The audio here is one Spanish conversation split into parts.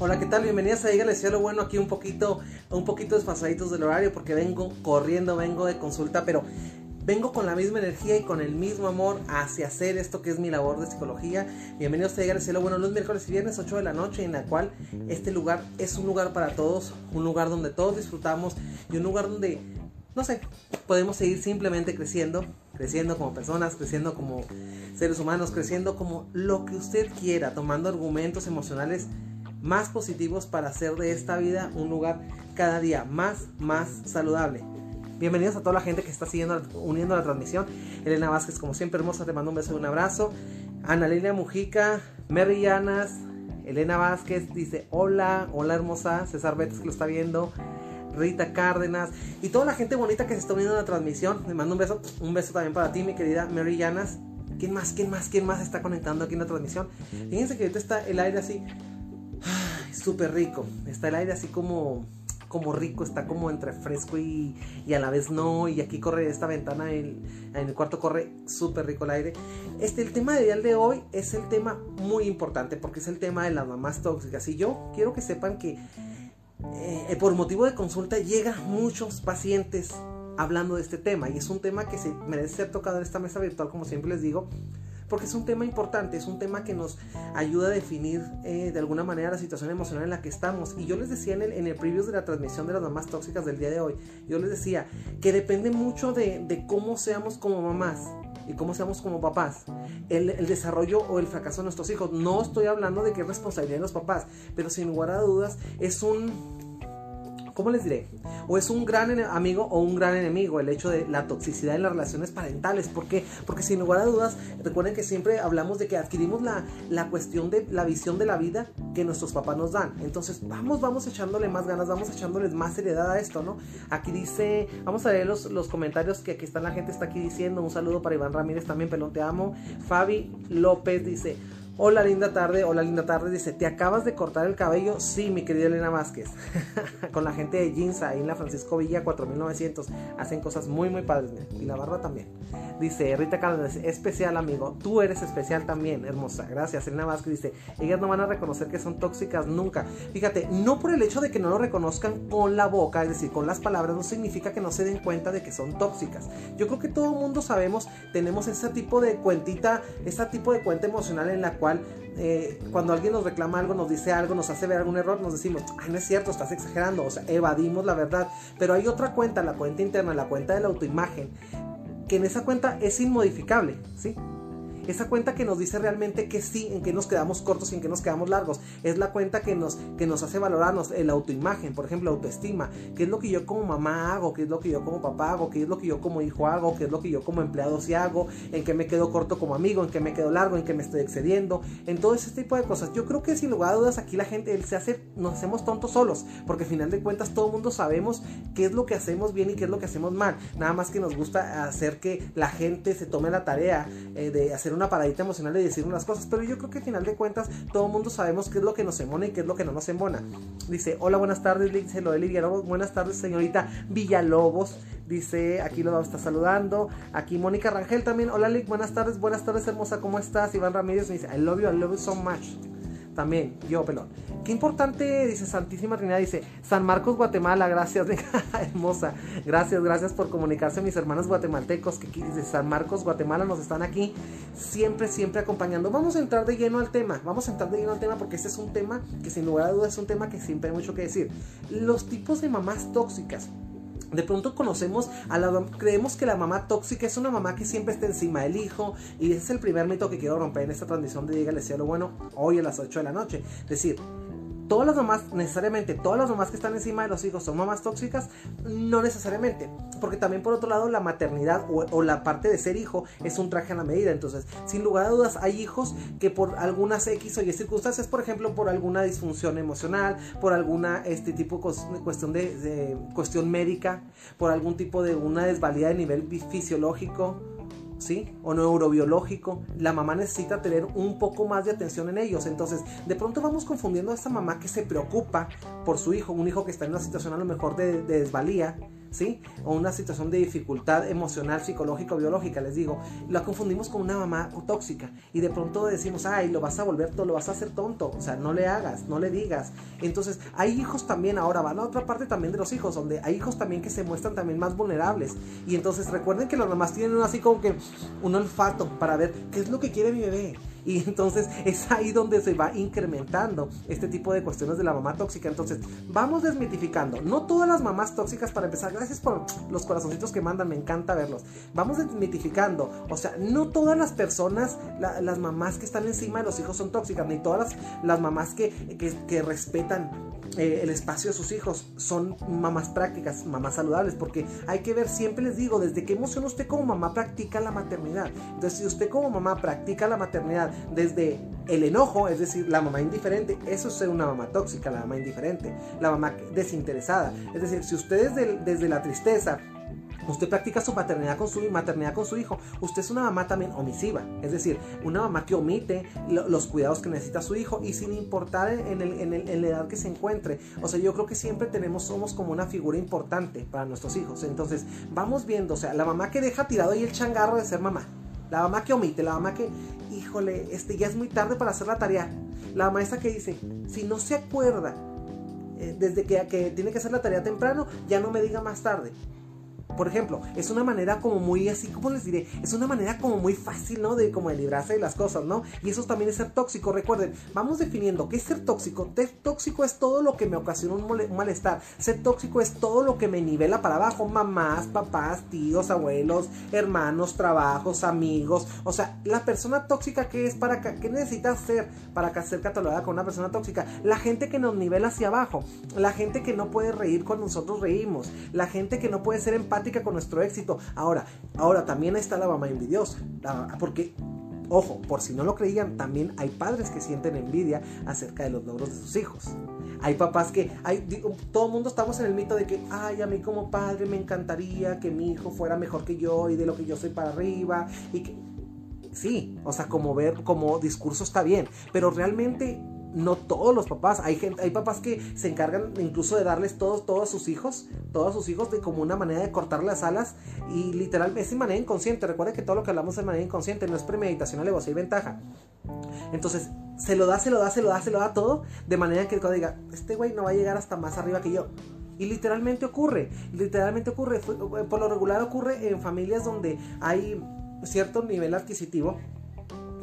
Hola, ¿qué tal? Bienvenidas a Dígale Cielo Bueno, aquí un poquito, un poquito desfasaditos del horario porque vengo corriendo, vengo de consulta, pero vengo con la misma energía y con el mismo amor hacia hacer esto que es mi labor de psicología. Bienvenidos a Dígale Cielo Bueno, los miércoles y viernes 8 de la noche, en la cual este lugar es un lugar para todos, un lugar donde todos disfrutamos y un lugar donde, no sé, podemos seguir simplemente creciendo, creciendo como personas, creciendo como seres humanos, creciendo como lo que usted quiera, tomando argumentos emocionales más positivos para hacer de esta vida un lugar cada día más, más saludable. Bienvenidos a toda la gente que está siguiendo, uniendo la transmisión. Elena Vázquez, como siempre, hermosa, te mando un beso y un abrazo. Ana Lilia Mujica, Mary Llanas, Elena Vázquez dice hola, hola hermosa, César Betes que lo está viendo, Rita Cárdenas y toda la gente bonita que se está uniendo a la transmisión. Le mando un beso, un beso también para ti, mi querida Mary Llanas. ¿Quién más, quién más, quién más está conectando aquí en la transmisión? Fíjense que ahorita está el aire así súper rico. Está el aire así como, como rico, está como entre fresco y, y a la vez no. Y aquí corre esta ventana, en el cuarto corre súper rico el aire. Este, el tema de hoy es el tema muy importante porque es el tema de las mamás tóxicas. Y yo quiero que sepan que eh, por motivo de consulta llegan muchos pacientes hablando de este tema. Y es un tema que se merece ser tocado en esta mesa virtual, como siempre les digo porque es un tema importante, es un tema que nos ayuda a definir eh, de alguna manera la situación emocional en la que estamos. Y yo les decía en el, en el preview de la transmisión de las mamás tóxicas del día de hoy, yo les decía que depende mucho de, de cómo seamos como mamás y cómo seamos como papás, el, el, desarrollo o el fracaso de nuestros hijos. No estoy hablando de es responsabilidad de los papás, pero sin lugar a dudas es un ¿cómo les diré? O es un gran amigo o un gran enemigo el hecho de la toxicidad en las relaciones parentales. ¿Por qué? Porque sin lugar a dudas, recuerden que siempre hablamos de que adquirimos la, la cuestión de la visión de la vida que nuestros papás nos dan. Entonces, vamos, vamos echándole más ganas, vamos echándoles más seriedad a esto, ¿no? Aquí dice, vamos a leer los, los comentarios que aquí están, la gente está aquí diciendo. Un saludo para Iván Ramírez también, pelón, te amo. Fabi López dice, Hola, linda tarde. Hola, linda tarde. Dice, ¿te acabas de cortar el cabello? Sí, mi querida Elena Vázquez. Con la gente de Jeans ahí en la Francisco Villa 4900. Hacen cosas muy, muy padres. Y la barba también. Dice Rita Cárdenas, especial amigo. Tú eres especial también, hermosa. Gracias. Elena Vázquez dice, ellas no van a reconocer que son tóxicas nunca. Fíjate, no por el hecho de que no lo reconozcan con la boca, es decir, con las palabras, no significa que no se den cuenta de que son tóxicas. Yo creo que todo el mundo sabemos, tenemos ese tipo de cuentita, ese tipo de cuenta emocional en la cual eh, cuando alguien nos reclama algo, nos dice algo, nos hace ver algún error, nos decimos, ay, no es cierto, estás exagerando, o sea, evadimos la verdad. Pero hay otra cuenta, la cuenta interna, la cuenta de la autoimagen, que en esa cuenta es inmodificable, ¿sí? Esa cuenta que nos dice realmente que sí, en que nos quedamos cortos y en que nos quedamos largos. Es la cuenta que nos, que nos hace valorarnos el autoimagen, por ejemplo, autoestima. ¿Qué es lo que yo como mamá hago? ¿Qué es lo que yo como papá hago? ¿Qué es lo que yo como hijo hago? ¿Qué es lo que yo como empleado sí hago? ¿En qué me quedo corto como amigo? ¿En qué me quedo largo? ¿En qué me estoy excediendo? En todo ese tipo de cosas. Yo creo que sin lugar a dudas aquí la gente se hace, nos hacemos tontos solos, porque al final de cuentas todo el mundo sabemos qué es lo que hacemos bien y qué es lo que hacemos mal. Nada más que nos gusta hacer que la gente se tome la tarea eh, de hacer una paradita emocional y decir unas cosas, pero yo creo que al final de cuentas todo el mundo sabemos qué es lo que nos embona y qué es lo que no nos embona. Dice, hola, buenas tardes, dice lo de Villalobos, buenas tardes, señorita Villalobos. Dice, aquí lo está saludando. Aquí Mónica Rangel también. Hola, Lick, buenas tardes, buenas tardes, hermosa, ¿cómo estás? Iván Ramírez me dice, I love you, I love you so much también, yo, pelón. Qué importante, dice Santísima Trinidad, dice San Marcos, Guatemala, gracias, hermosa. Gracias, gracias por comunicarse, mis hermanos guatemaltecos, que dice San Marcos, Guatemala, nos están aquí siempre, siempre acompañando. Vamos a entrar de lleno al tema, vamos a entrar de lleno al tema porque este es un tema que sin lugar a dudas es un tema que siempre hay mucho que decir. Los tipos de mamás tóxicas. De pronto conocemos a la creemos que la mamá tóxica es una mamá que siempre está encima del hijo y ese es el primer mito que quiero romper en esta transmisión de Dígale Cielo Bueno hoy a las 8 de la noche. Es decir, todas las mamás, necesariamente, todas las mamás que están encima de los hijos son mamás tóxicas, no necesariamente, porque también por otro lado la maternidad o, la parte de ser hijo es un traje a la medida, entonces, sin lugar a dudas, hay hijos que por algunas X o Y circunstancias, por ejemplo, por alguna disfunción emocional, por alguna este tipo de cuestión de cuestión médica, por algún tipo de una desvalida de nivel fisiológico, ¿sí? O neurobiológico, la mamá necesita tener un poco más de atención en ellos. Entonces, de pronto vamos confundiendo a esta mamá que se preocupa por su hijo, un hijo que está en una situación a lo mejor de, desvalía, ¿sí? O una situación de dificultad emocional, psicológica o biológica, les digo, la confundimos con una mamá tóxica y de pronto decimos, ay, lo vas a volver todo, lo vas a hacer tonto, o sea, no le hagas, no le digas. Entonces, hay hijos también, ahora va la otra parte también de los hijos, donde hay hijos también que se muestran también más vulnerables. Y entonces recuerden que las mamás tienen así como que un olfato para ver qué es lo que quiere mi bebé y entonces es ahí donde se va incrementando este tipo de cuestiones de la mamá tóxica. Entonces, vamos desmitificando. No todas las mamás tóxicas, para empezar, gracias por los corazoncitos que mandan, me encanta verlos. Vamos desmitificando. O sea, no todas las personas, las mamás que están encima de los hijos son tóxicas, ni todas las, mamás que, que respetan eh, el espacio de sus hijos son mamás prácticas, mamás saludables, porque hay que ver, siempre les digo, desde qué emoción usted como mamá practica la maternidad. Entonces, si usted como mamá practica la maternidad desde el enojo, es decir, la mamá indiferente, eso es ser una mamá tóxica, la mamá indiferente, la mamá desinteresada. Es decir, si usted desde, desde la tristeza usted practica su paternidad con su maternidad con su hijo, usted es una mamá también omisiva, es decir, una mamá que omite los cuidados que necesita su hijo y sin importar en, en, la edad que se encuentre. O sea, yo creo que siempre tenemos, somos como una figura importante para nuestros hijos. Entonces, vamos viendo, o sea, la mamá que deja tirado ahí el changarro de ser mamá, la mamá que omite, la mamá que, híjole, este ya es muy tarde para hacer la tarea. La mamá esa que dice, si no se acuerda eh, desde que, que tiene que hacer la tarea temprano, ya no me diga más tarde. Por ejemplo, es una manera como muy así, ¿cómo les diré? Es una manera como muy fácil, ¿no? De como de librarse de las cosas, ¿no? Y eso también es ser tóxico. Recuerden, vamos definiendo qué es ser tóxico. Ser tóxico es todo lo que me ocasiona un, malestar. Ser tóxico es todo lo que me nivela para abajo. Mamás, papás, tíos, abuelos, hermanos, trabajos, amigos. O sea, la persona tóxica que es para qué necesita ser para ser catalogada con una persona tóxica. La gente que nos nivela hacia abajo. La gente que no puede reír cuando nosotros reímos. La gente que no puede ser empática con nuestro éxito. Ahora, ahora también está la mamá envidiosa. porque, ojo, por si no lo creían, también hay padres que sienten envidia acerca de los logros de sus hijos. Hay papás que, hay, todo el mundo estamos en el mito de que, ay, a mí como padre me encantaría que mi hijo fuera mejor que yo y de lo que yo soy para arriba. Y que, sí, o sea, como ver, como discurso está bien, pero realmente no todos los papás, hay gente, hay papás que se encargan incluso de darles todos, todos sus hijos, todos sus hijos de como una manera de cortar las alas y literalmente es de manera inconsciente. Recuerden que todo lo que hablamos es de manera inconsciente, no es premeditación, alevosía y ventaja. Entonces, se lo da, se lo da, se lo da, se lo da todo, de manera que cuando diga, este güey no va a llegar hasta más arriba que yo. Y literalmente ocurre, literalmente ocurre, por lo regular ocurre en familias donde hay cierto nivel adquisitivo,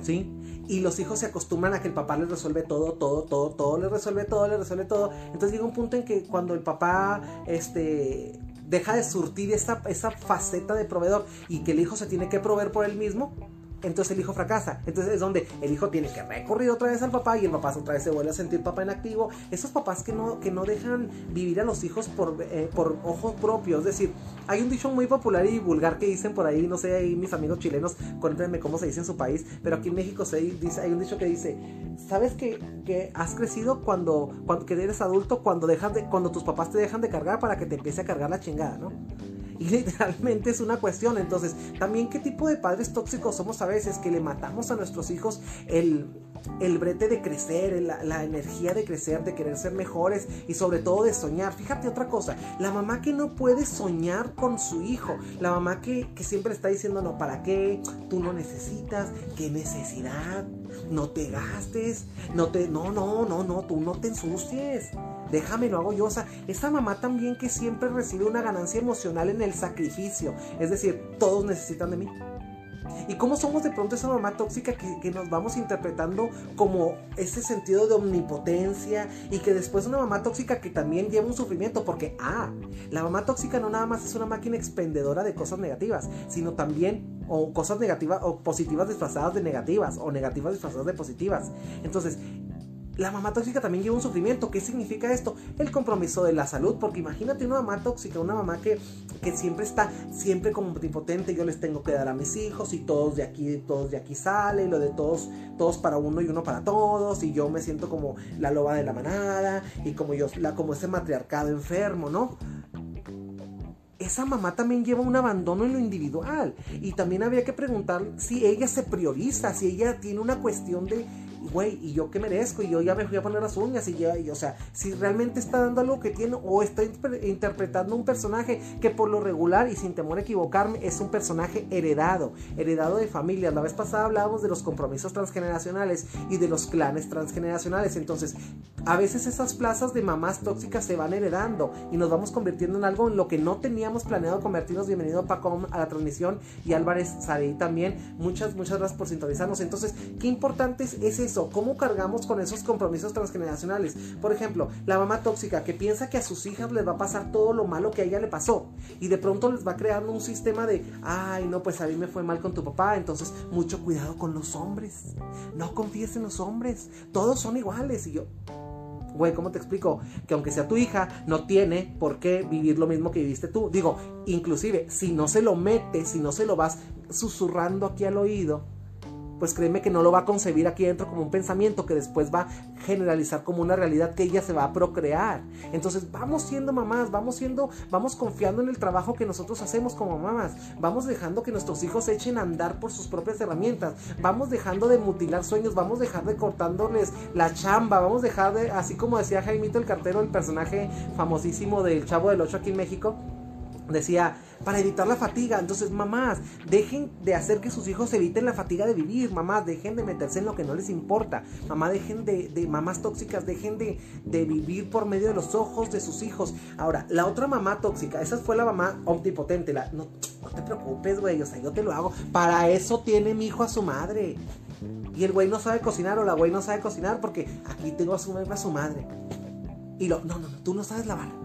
¿sí? Y los hijos se acostumbran a que el papá les resuelve todo, todo, todo, todo, les resuelve todo, les resuelve todo. Entonces llega un punto en que cuando el papá este, deja de surtir esa, esa faceta de proveedor y que el hijo se tiene que proveer por él mismo, entonces el hijo fracasa. Entonces es donde el hijo tiene que recurrir otra vez al papá y el papá otra vez se vuelve a sentir papá inactivo. Esos papás que no, que no dejan vivir a los hijos por, eh, por ojos propios. Es decir, hay un dicho muy popular y vulgar que dicen por ahí, no sé, ahí mis amigos chilenos, cuéntenme cómo se dice en su país, pero aquí en México se dice, hay un dicho que dice, ¿sabes que, que has crecido cuando, cuando que eres adulto, cuando, dejas de, cuando tus papás te dejan de cargar para que te empiece a cargar la chingada, ¿no? Y literalmente es una cuestión. Entonces, también qué tipo de padres tóxicos somos a veces que le matamos a nuestros hijos el, el brete de crecer, la, energía de crecer, de querer ser mejores y sobre todo de soñar. Fíjate otra cosa, la mamá que no puede soñar con su hijo, la mamá que, que siempre está diciendo, no, ¿para qué? Tú no necesitas, ¿qué necesidad? No te gastes, no te, no, no, no, no, tú no te ensucies déjame lo hago yo. O sea, esa mamá también que siempre recibe una ganancia emocional en el sacrificio. Es decir, todos necesitan de mí. ¿Y cómo somos de pronto esa mamá tóxica que, nos vamos interpretando como ese sentido de omnipotencia y que después una mamá tóxica que también lleva un sufrimiento? Porque, ah, la mamá tóxica no nada más es una máquina expendedora de cosas negativas, sino también o cosas negativas o positivas disfrazadas de negativas o negativas disfrazadas de positivas. Entonces, la mamá tóxica también lleva un sufrimiento. ¿Qué significa esto? El compromiso de la salud. Porque imagínate una mamá tóxica, una mamá que, que siempre está, siempre como omnipotente. Yo les tengo que dar a mis hijos y todos de aquí, todos de aquí sale. lo de todos, todos para uno y uno para todos. Y yo me siento como la loba de la manada. Y como yo, la, como ese matriarcado enfermo, ¿no? esa mamá también lleva un abandono en lo individual. Y también habría que preguntar si ella se prioriza, si ella tiene una cuestión de güey, ¿y yo qué merezco? Y yo ya me fui a poner las uñas y ya, y, o sea, si realmente está dando algo que tiene o está interpretando un personaje que por lo regular y sin temor a equivocarme es un personaje heredado, heredado de familias. La vez pasada hablábamos de los compromisos transgeneracionales y de los clanes transgeneracionales. Entonces, a veces esas plazas de mamás tóxicas se van heredando y nos vamos convirtiendo en algo en lo que no teníamos planeado convertirnos. Bienvenido Paco a la transmisión y Álvarez Sarey también. Muchas, muchas gracias por sintonizarnos. Entonces, qué importante es cómo cargamos con esos compromisos transgeneracionales. Por ejemplo, la mamá tóxica que piensa que a sus hijas les va a pasar todo lo malo que a ella le pasó y de pronto les va creando un sistema de, ay, no, pues a mí me fue mal con tu papá, entonces mucho cuidado con los hombres. No confíes en los hombres, todos son iguales. Y yo, güey, ¿cómo te explico? Que aunque sea tu hija, no tiene por qué vivir lo mismo que viviste tú. Digo, inclusive, si no se lo metes, si no se lo vas susurrando aquí al oído, pues créeme que no lo va a concebir aquí dentro como un pensamiento que después va a generalizar como una realidad que ella se va a procrear. Entonces vamos siendo mamás, vamos siendo, vamos confiando en el trabajo que nosotros hacemos como mamás, vamos dejando que nuestros hijos echen a andar por sus propias herramientas, vamos dejando de mutilar sueños, vamos dejando de cortándoles la chamba, vamos dejar de, así como decía Jaimito el cartero, el personaje famosísimo del Chavo del Ocho aquí en México, decía, para evitar la fatiga. Entonces, mamás, dejen de hacer que sus hijos eviten la fatiga de vivir. Mamás, dejen de meterse en lo que no les importa. Mamá, dejen de, mamás tóxicas, dejen de, de, vivir por medio de los ojos de sus hijos. Ahora, la otra mamá tóxica, esa fue la mamá omnipotente. La, no, no te preocupes, güey, o sea, yo te lo hago. Para eso tiene mi hijo a su madre. Y el güey no sabe cocinar o la güey no sabe cocinar porque aquí tengo a su, a su madre. Y lo, no, no, no, tú no sabes lavar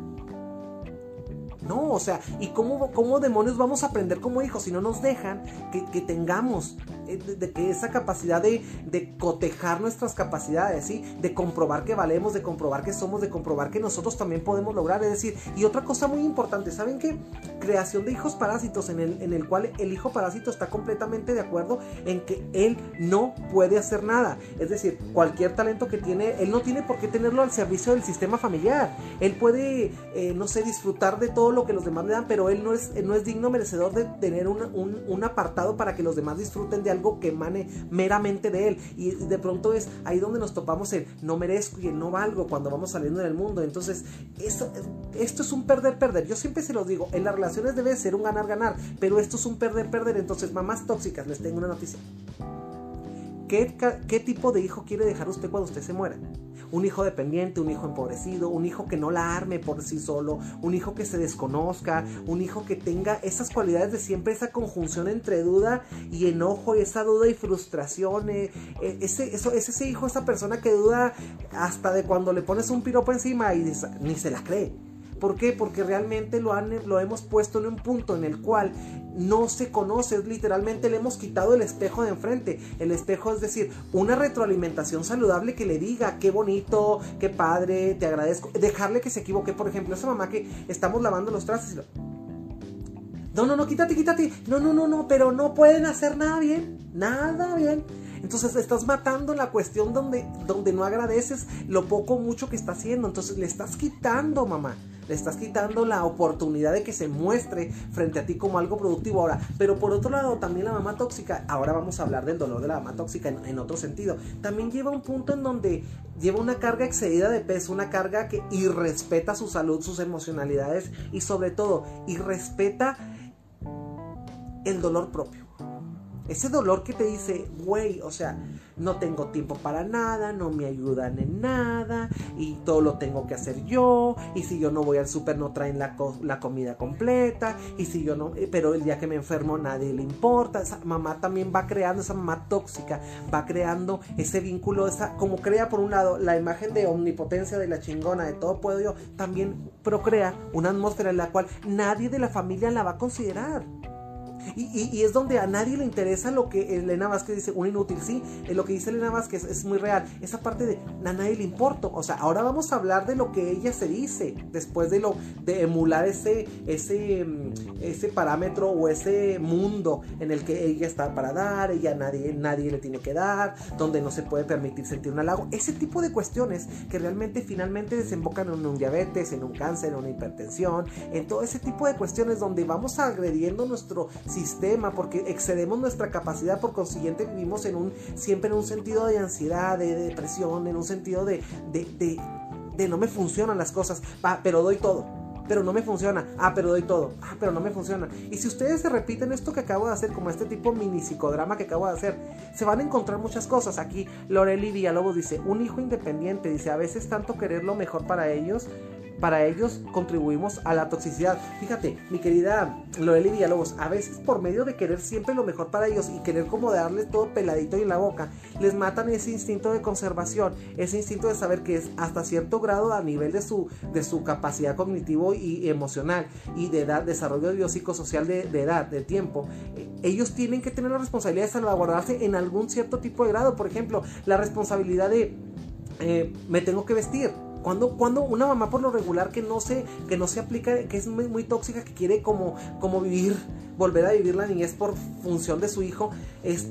no, o sea, ¿y cómo, cómo demonios vamos a aprender como hijos si no nos dejan que, tengamos eh, de, que esa capacidad de, de, cotejar nuestras capacidades, ¿sí? De comprobar que valemos, de comprobar que somos, de comprobar que nosotros también podemos lograr. Es decir, y otra cosa muy importante, ¿saben qué? Creación de hijos parásitos en el, en el cual el hijo parásito está completamente de acuerdo en que él no puede hacer nada. Es decir, cualquier talento que tiene, él no tiene por qué tenerlo al servicio del sistema familiar. Él puede, eh, no sé, disfrutar de todo lo que los demás le dan, pero él no es, no es digno merecedor de tener un, apartado para que los demás disfruten de algo que emane meramente de él. Y de pronto es ahí donde nos topamos el no merezco y el no valgo cuando vamos saliendo en el mundo. Entonces, esto, esto es un perder-perder. Yo siempre se los digo, en las relaciones debe ser un ganar-ganar, pero esto es un perder-perder. Entonces, mamás tóxicas, les tengo una noticia. ¿Qué, ¿Qué tipo de hijo quiere dejar usted cuando usted se muera? Un hijo dependiente, un hijo empobrecido, un hijo que no la arme por sí solo, un hijo que se desconozca, un hijo que tenga esas cualidades de siempre, esa conjunción entre duda y enojo, y esa duda y frustración. Eh, eh, ese, eso, es ese hijo, esa persona que duda hasta de cuando le pones un piropo encima y ni se la cree. ¿Por qué? Porque realmente lo, han, lo hemos puesto en un punto en el cual no se conoce, literalmente le hemos quitado el espejo de enfrente. El espejo es decir, una retroalimentación saludable que le diga, qué bonito, qué padre, te agradezco. Dejarle que se equivoque, por ejemplo, esa mamá que estamos lavando los trastes. No, no, no, quítate, quítate. No, no, no, no, pero no pueden hacer nada bien. Nada bien. Entonces estás matando la cuestión donde, donde no agradeces lo poco o mucho que está haciendo. Entonces le estás quitando, mamá le estás quitando la oportunidad de que se muestre frente a ti como algo productivo ahora. Pero por otro lado, también la mamá tóxica, ahora vamos a hablar del dolor de la mamá tóxica en, otro sentido, también lleva un punto en donde lleva una carga excedida de peso, una carga que irrespeta su salud, sus emocionalidades y sobre todo irrespeta el dolor propio. Ese dolor que te dice, güey, o sea, no tengo tiempo para nada, no me ayudan en nada y todo lo tengo que hacer yo y si yo no voy al súper no traen la, la, comida completa y si yo no, eh, pero el día que me enfermo nadie le importa, esa mamá también va creando, esa mamá tóxica, va creando ese vínculo, esa, como crea por un lado la imagen de omnipotencia de la chingona, de todo puedo yo, también procrea una atmósfera en la cual nadie de la familia la va a considerar. Y, es donde a nadie le interesa lo que Elena Vázquez dice, un inútil, sí, eh, lo que dice Elena Vázquez es, muy real, esa parte de a nadie le importa, o sea, ahora vamos a hablar de lo que ella se dice, después de lo de emular ese, ese, mm, ese parámetro o ese mundo en el que ella está para dar, ella nadie, nadie le tiene que dar, donde no se puede permitir sentir un halago, ese tipo de cuestiones que realmente finalmente desembocan en un diabetes, en un cáncer, en una hipertensión, en todo ese tipo de cuestiones donde vamos agrediendo nuestro sistema, porque excedemos nuestra capacidad, por consiguiente vivimos en un, siempre en un sentido de ansiedad, de, depresión, en un sentido de, de, de, no me funcionan las cosas, va, pero doy todo pero no me funciona. Ah, pero doy todo. Ah, pero no me funciona. Y si ustedes se repiten esto que acabo de hacer, como este tipo mini psicodrama que acabo de hacer, se van a encontrar muchas cosas. Aquí Loreli Villalobos dice, un hijo independiente, dice, a veces tanto querer lo mejor para ellos para ellos contribuimos a la toxicidad. Fíjate, mi querida Loreli Villalobos, a veces por medio de querer siempre lo mejor para ellos y querer como darles todo peladito en la boca, les matan ese instinto de conservación, ese instinto de saber que es hasta cierto grado a nivel de su, de su capacidad cognitivo y emocional y de edad, desarrollo biopsicosocial de, de edad, de tiempo. Eh, ellos tienen que tener la responsabilidad de salvaguardarse en algún cierto tipo de grado. Por ejemplo, la responsabilidad de eh, me tengo que vestir cuando, cuando una mamá por lo regular que no se, que no se aplica, que es muy, muy tóxica, que quiere como, como vivir, volver a vivir la niñez por función de su hijo, es,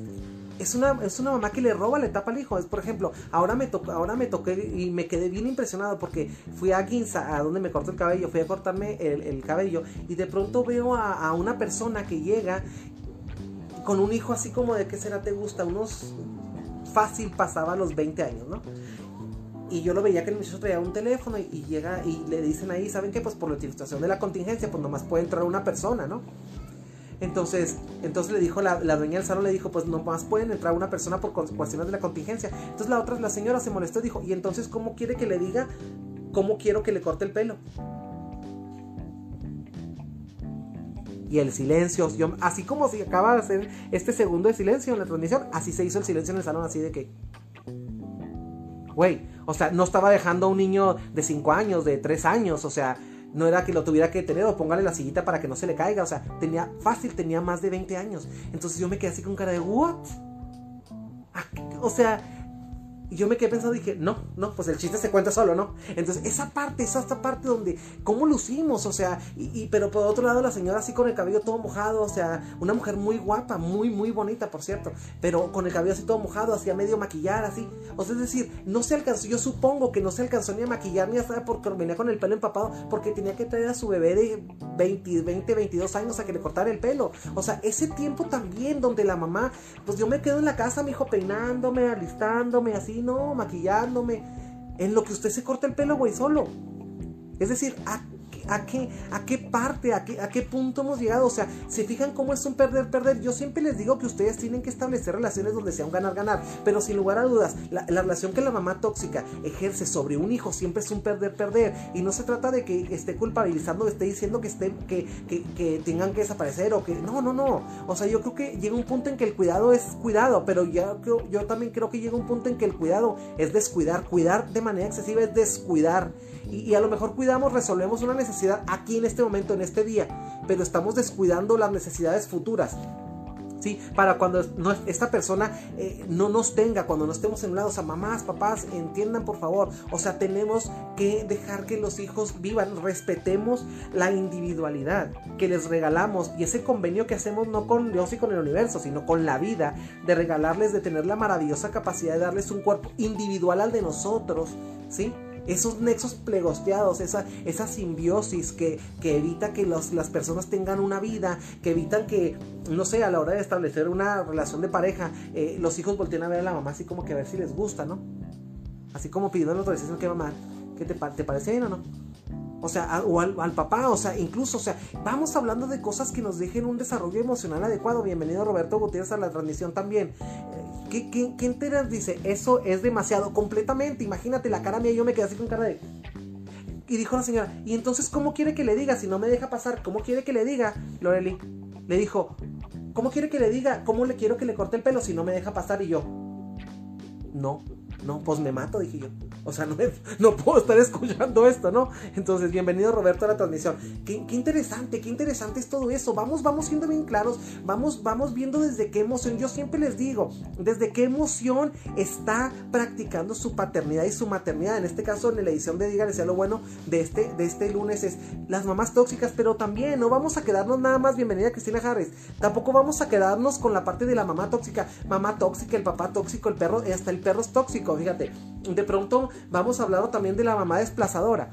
es una, es una mamá que le roba la etapa al hijo. Es, por ejemplo, ahora me, tocó, ahora me toqué y me quedé bien impresionado porque fui a Ginza, a donde me corto el cabello, fui a cortarme el, cabello y de pronto veo a, a, una persona que llega con un hijo así como de qué será te gusta, unos fácil pasaba los 20 años, ¿no? Y yo lo veía que el muchacho traía un teléfono y, llega y le dicen ahí, ¿saben qué? Pues por la utilización de la contingencia, pues nomás puede entrar una persona, ¿no? Entonces, entonces le dijo la, la, dueña del salón, le dijo, pues nomás pueden entrar una persona por cuestiones de la contingencia. Entonces la otra, la señora se molestó y dijo, ¿y entonces cómo quiere que le diga cómo quiero que le corte el pelo? Y el silencio, así como si acaba de hacer este segundo de silencio en la transmisión, así se hizo el silencio en el salón, así de que... Güey, o sea, no estaba dejando a un niño de 5 años, de 3 años, o sea, no era que lo tuviera que tener o póngale la sillita para que no se le caiga, o sea, tenía fácil, tenía más de 20 años. Entonces yo me quedé así con cara de, ¿what? Ah, o sea, y yo me quedé pensando y dije, no, no, pues el chiste se cuenta solo, ¿no? Entonces, esa parte, esa esta parte donde, ¿cómo lucimos? O sea, y, pero por otro lado, la señora así con el cabello todo mojado, o sea, una mujer muy guapa, muy, muy bonita, por cierto, pero con el cabello así todo mojado, hacía medio maquillar, así. O sea, es decir, no se alcanzó, yo supongo que no se alcanzó ni a maquillar ni a estar porque venía con el pelo empapado, porque tenía que traer a su bebé de 20, 20, 22 años a que le cortara el pelo. O sea, ese tiempo también donde la mamá, pues yo me quedo en la casa, mi hijo peinándome, alistándome, así no, maquillándome. En lo que usted se corta el pelo, güey, solo. Es decir, ¿a, a, qué, ¿a qué parte, a qué, a qué punto hemos llegado? O sea, ¿se fijan cómo es un perder-perder? Yo siempre les digo que ustedes tienen que establecer relaciones donde sea un ganar-ganar. Pero sin lugar a dudas, la, relación que la mamá tóxica ejerce sobre un hijo siempre es un perder-perder. Y no se trata de que esté culpabilizando, esté diciendo que, esté, que, que, que tengan que desaparecer o que... No, no, no. O sea, yo creo que llega un punto en que el cuidado es cuidado, pero ya creo, yo también creo que llega un punto en que el cuidado es descuidar. Cuidar de manera excesiva es descuidar y, a lo mejor cuidamos, resolvemos una necesidad aquí en este momento, en este día, pero estamos descuidando las necesidades futuras. ¿Sí? Para cuando esta persona eh, no nos tenga, cuando no estemos en un lado, o mamás, papás, entiendan por favor, o sea, tenemos que dejar que los hijos vivan, respetemos la individualidad que les regalamos y ese convenio que hacemos no con Dios y con el universo, sino con la vida, de regalarles, de tener la maravillosa capacidad de darles un cuerpo individual al de nosotros, ¿sí? Esos nexos plegosteados, esa, esa simbiosis que, que evita que las personas tengan una vida, que evitan que, no sé, a la hora de establecer una relación de pareja, eh, los hijos volteen a ver a la mamá así como que a ver si les gusta, ¿no? Así como pidiendo la autorización que mamá, ¿qué te, te parece bien o no? O sea, o al, papá, o sea, incluso, o sea, vamos hablando de cosas que nos dejen un desarrollo emocional adecuado. Bienvenido Roberto Gutiérrez a la transmisión también. ¿Qué, qué, qué enteras? Dice, eso es demasiado, completamente. Imagínate la cara mía, yo me quedé así con cara de... Y dijo la señora, ¿y entonces cómo quiere que le diga si no me deja pasar? ¿Cómo quiere que le diga? Loreli le dijo, ¿cómo quiere que le diga? ¿Cómo le quiero que le corte el pelo si no me deja pasar? Y yo, no, no, pues me mato, dije yo. O sea, no, no puedo estar escuchando esto, ¿no? Entonces, bienvenido Roberto a la transmisión. Qué, interesante, qué interesante es todo eso. Vamos, vamos siendo bien claros, vamos, vamos viendo desde qué emoción. Yo siempre les digo, desde qué emoción está practicando su paternidad y su maternidad. En este caso, en la edición de Dígale sea lo bueno de este, de este lunes es las mamás tóxicas, pero también no vamos a quedarnos nada más, bienvenida Cristina Harris. Tampoco vamos a quedarnos con la parte de la mamá tóxica, mamá tóxica, el papá tóxico, el perro, hasta el perro es tóxico, fíjate. De pronto vamos a hablar también de la mamá desplazadora.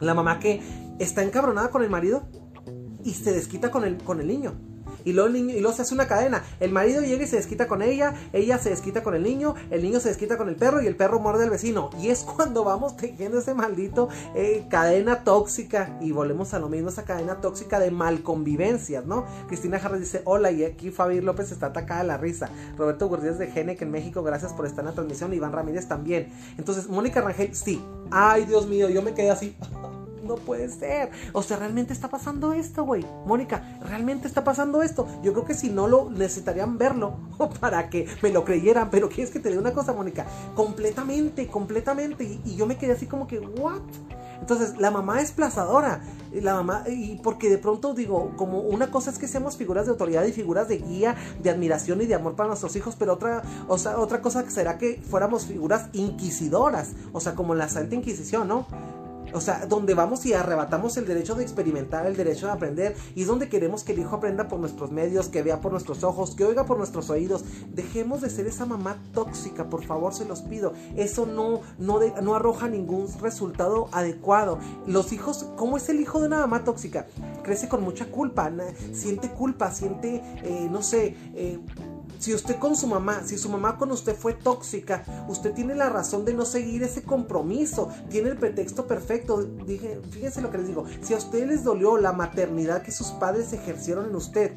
La mamá que está encabronada con el marido y se desquita con el, con el niño. Y niño, y luego se hace una cadena. El marido llega y se desquita con ella, ella se desquita con el niño, el niño se desquita con el perro y el perro muerde al vecino. Y es cuando vamos tejiendo ese maldito eh, cadena tóxica. Y volvemos a lo mismo, esa cadena tóxica de malconvivencias, ¿no? Cristina Harris dice, hola, y aquí Fabi López está atacada de la risa. Roberto Gutiérrez de Genec en México, gracias por estar en la transmisión. Iván Ramírez también. Entonces, Mónica Rangel, sí. Ay, Dios mío, yo me quedé así. no puede ser. O sea, realmente está pasando esto, güey. Mónica, realmente está pasando esto. Yo creo que si no lo necesitarían verlo para que me lo creyeran. Pero quieres que te dé una cosa, Mónica. Completamente, completamente. Y, yo me quedé así como que, ¿what? Entonces, la mamá es plazadora. La mamá, y porque de pronto digo, como una cosa es que seamos figuras de autoridad y figuras de guía, de admiración y de amor para nuestros hijos, pero otra, o sea, otra cosa será que fuéramos figuras inquisidoras, o sea, como la Santa Inquisición, ¿no? O sea, donde vamos y arrebatamos el derecho de experimentar, el derecho de aprender, y es donde queremos que el hijo aprenda por nuestros medios, que vea por nuestros ojos, que oiga por nuestros oídos. Dejemos de ser esa mamá tóxica, por favor, se los pido. Eso no, no, no arroja ningún resultado adecuado. Los hijos, ¿cómo es el hijo de una mamá tóxica? Crece con mucha culpa, siente culpa, siente, eh, no sé, eh, si usted con su mamá, si su mamá con usted fue tóxica, usted tiene la razón de no seguir ese compromiso, tiene el pretexto perfecto. Dije, fíjense lo que les digo, si a usted les dolió la maternidad que sus padres ejercieron en usted,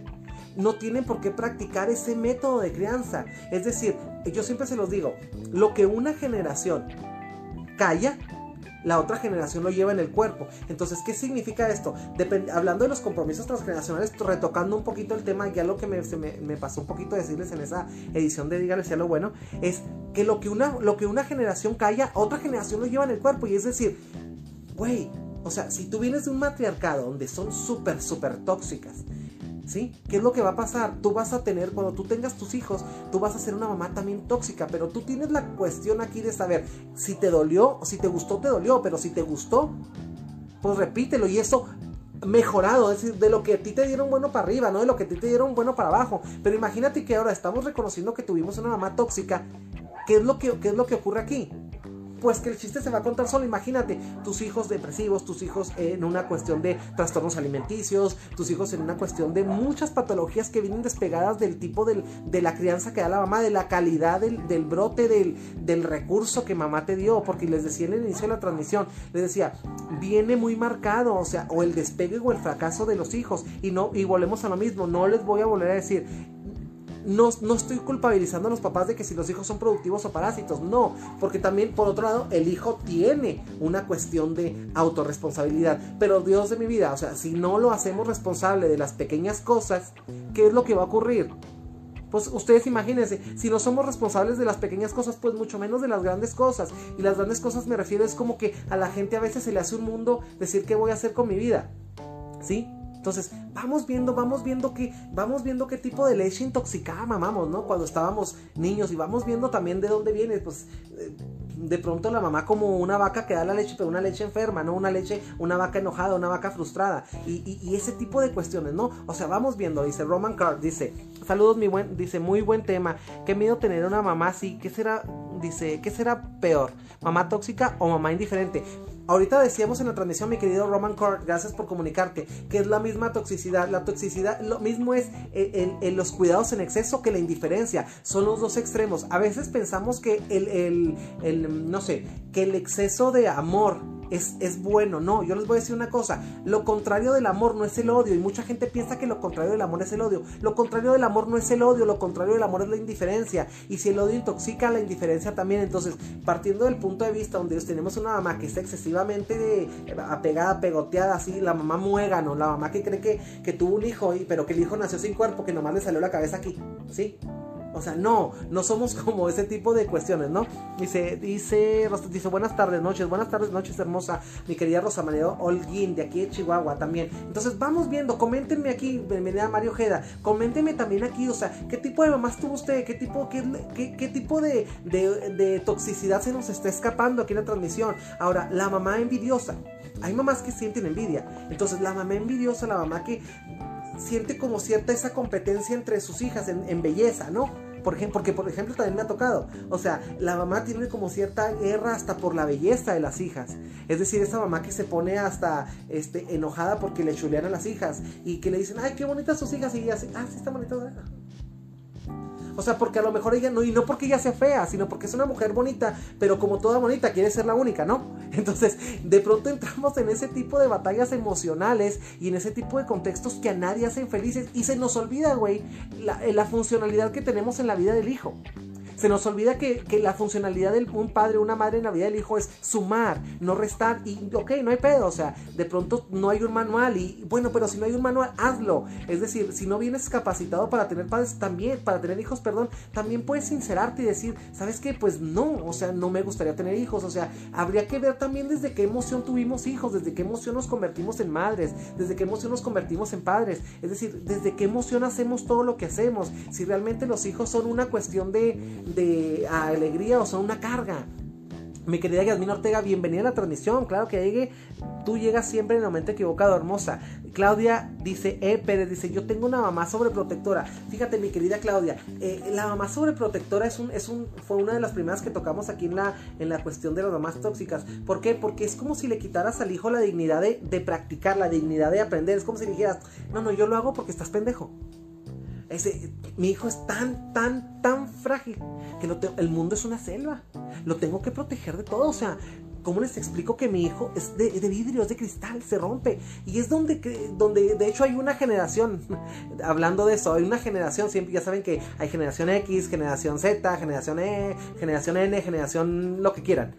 no tienen por qué practicar ese método de crianza. Es decir, yo siempre se los digo, lo que una generación calla, la otra generación lo lleva en el cuerpo. Entonces, ¿qué significa esto? hablando de los compromisos transgeneracionales, retocando un poquito el tema, ya lo que me, me, pasó un poquito decirles en esa edición de Dígale sea lo bueno, es que lo que, una, lo que una generación calla, otra generación lo lleva en el cuerpo. Y es decir, güey, o sea, si tú vienes de un matriarcado donde son súper, súper tóxicas, ¿sí? ¿Qué es lo que va a pasar? Tú vas a tener, cuando tú tengas tus hijos, tú vas a ser una mamá también tóxica, pero tú tienes la cuestión aquí de saber si te dolió o si te gustó, te dolió, pero si te gustó, pues repítelo y eso mejorado, es decir, de lo que a ti te dieron bueno para arriba, no de lo que a ti te dieron bueno para abajo. Pero imagínate que ahora estamos reconociendo que tuvimos una mamá tóxica. ¿Qué es lo que, qué es lo que ocurre aquí? Pues que el chiste se va a contar solo. Imagínate, tus hijos depresivos, tus hijos en una cuestión de trastornos alimenticios, tus hijos en una cuestión de muchas patologías que vienen despegadas del tipo de la crianza que da la mamá, de la calidad del, brote del, del, recurso que mamá te dio. Porque les decía en el inicio de la transmisión, les decía, viene muy marcado, o sea, o el despegue o el fracaso de los hijos. Y no, y volvemos a lo mismo, no les voy a volver a decir, no, estoy culpabilizando a los papás de que si los hijos son productivos o parásitos, no, porque también por otro lado el hijo tiene una cuestión de autorresponsabilidad, pero Dios de mi vida, o sea, si no lo hacemos responsable de las pequeñas cosas, ¿qué es lo que va a ocurrir? Pues ustedes imagínense, si no somos responsables de las pequeñas cosas, pues mucho menos de las grandes cosas. Y las grandes cosas me refiero es como que a la gente a veces se le hace un mundo decir qué voy a hacer con mi vida. ¿Sí? Entonces, vamos viendo, vamos viendo que, vamos viendo qué tipo de leche intoxicada mamamos, ¿no? Cuando estábamos niños y vamos viendo también de dónde viene, pues eh, de pronto la mamá como una vaca que da la leche, pero una leche enferma, ¿no? Una leche, una vaca enojada, una vaca frustrada. Y, ese tipo de cuestiones, ¿no? O sea, vamos viendo, dice Roman Card, dice, saludos mi buen, dice, muy buen tema. Qué miedo tener una mamá así, ¿qué será? Dice, ¿qué será peor? ¿Mamá tóxica o mamá indiferente? Ahorita decíamos en la transmisión, mi querido Roman Court, gracias por comunicarte, que es la misma toxicidad. La toxicidad, lo mismo es los cuidados en exceso que la indiferencia. Son los dos extremos. A veces pensamos que el no sé, que el exceso de amor es, bueno. No, yo les voy a decir una cosa. Lo contrario del amor no es el odio. Y mucha gente piensa que lo contrario del amor es el odio. Lo contrario del amor no es el odio. Lo contrario del amor es la indiferencia. Y si el odio intoxica, la indiferencia también. Entonces, partiendo del punto de vista donde tenemos una mamá que está excesivamente de, apegada, pegoteada, así, la mamá muégano, la mamá que cree que, que tuvo un hijo, pero que el hijo nació sin cuerpo, que nomás le salió la cabeza aquí. ¿Sí? O sea, no, no somos como ese tipo de cuestiones, ¿no? Dice, dice, dice, buenas tardes, noches, buenas tardes, noches, hermosa, mi querida Rosa María Holguín, de aquí de Chihuahua también. Entonces, vamos viendo, coméntenme aquí, bienvenida Mario Ojeda, coméntenme también aquí, o sea, ¿qué tipo de mamás tuvo usted? ¿Qué tipo, qué, qué, tipo de, de toxicidad se nos está escapando aquí en la transmisión? Ahora, la mamá envidiosa. Hay mamás que sienten envidia. Entonces, la mamá envidiosa, la mamá que siente como cierta esa competencia entre sus hijas en, belleza, ¿no? Por ejemplo, porque por ejemplo también me ha tocado. O sea, la mamá tiene como cierta guerra hasta por la belleza de las hijas. Es decir, esa mamá que se pone hasta este, enojada porque le chulean a las hijas y que le dicen, ay, qué bonitas sus hijas. Y así, ah, sí, está bonita. O sea, porque a lo mejor ella no, y no porque ella sea fea, sino porque es una mujer bonita, pero como toda bonita quiere ser la única, ¿no? Entonces, de pronto entramos en ese tipo de batallas emocionales y en ese tipo de contextos que a nadie hacen felices y se nos olvida, güey, la, la funcionalidad que tenemos en la vida del hijo. Se nos olvida que, la funcionalidad de un padre una madre en la vida del hijo es sumar, no restar. Y ok, no hay pedo. O sea, de pronto no hay un manual. Y bueno, pero si no hay un manual, hazlo. Es decir, si no vienes capacitado para tener padres también, para tener hijos, perdón, también puedes sincerarte y decir, ¿sabes qué? Pues no, o sea, no me gustaría tener hijos. O sea, habría que ver también desde qué emoción tuvimos hijos, desde qué emoción nos convertimos en madres, desde qué emoción nos convertimos en padres. Es decir, desde qué emoción hacemos todo lo que hacemos. Si realmente los hijos son una cuestión de, de alegría o son una carga. Mi querida Yasmina Ortega, bienvenida a la transmisión. Claro que llegue, tú llegas siempre en el momento equivocado, hermosa. Claudia dice, eh, Pérez dice, yo tengo una mamá sobreprotectora. Fíjate, mi querida Claudia, eh, la mamá sobreprotectora es un, es un, fue una de las primeras que tocamos aquí en la, en la cuestión de las mamás tóxicas. ¿Por qué? Porque es como si le quitaras al hijo la dignidad de, de practicar, la dignidad de aprender. Es como si dijeras, no, no, yo lo hago porque estás pendejo. Ese, mi hijo es tan, tan, tan frágil que el mundo es una selva. Lo tengo que proteger de todo. O sea, ¿cómo les explico que mi hijo es de, vidrio, es de cristal, se rompe? Y es donde, donde, de hecho, hay una generación, hablando de eso, hay una generación, siempre ya saben que hay generación X, generación Z, generación E, generación N, generación lo que quieran.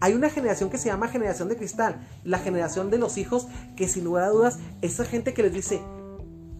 Hay una generación que se llama generación de cristal, la generación de los hijos que sin lugar a dudas, esa gente que les dice,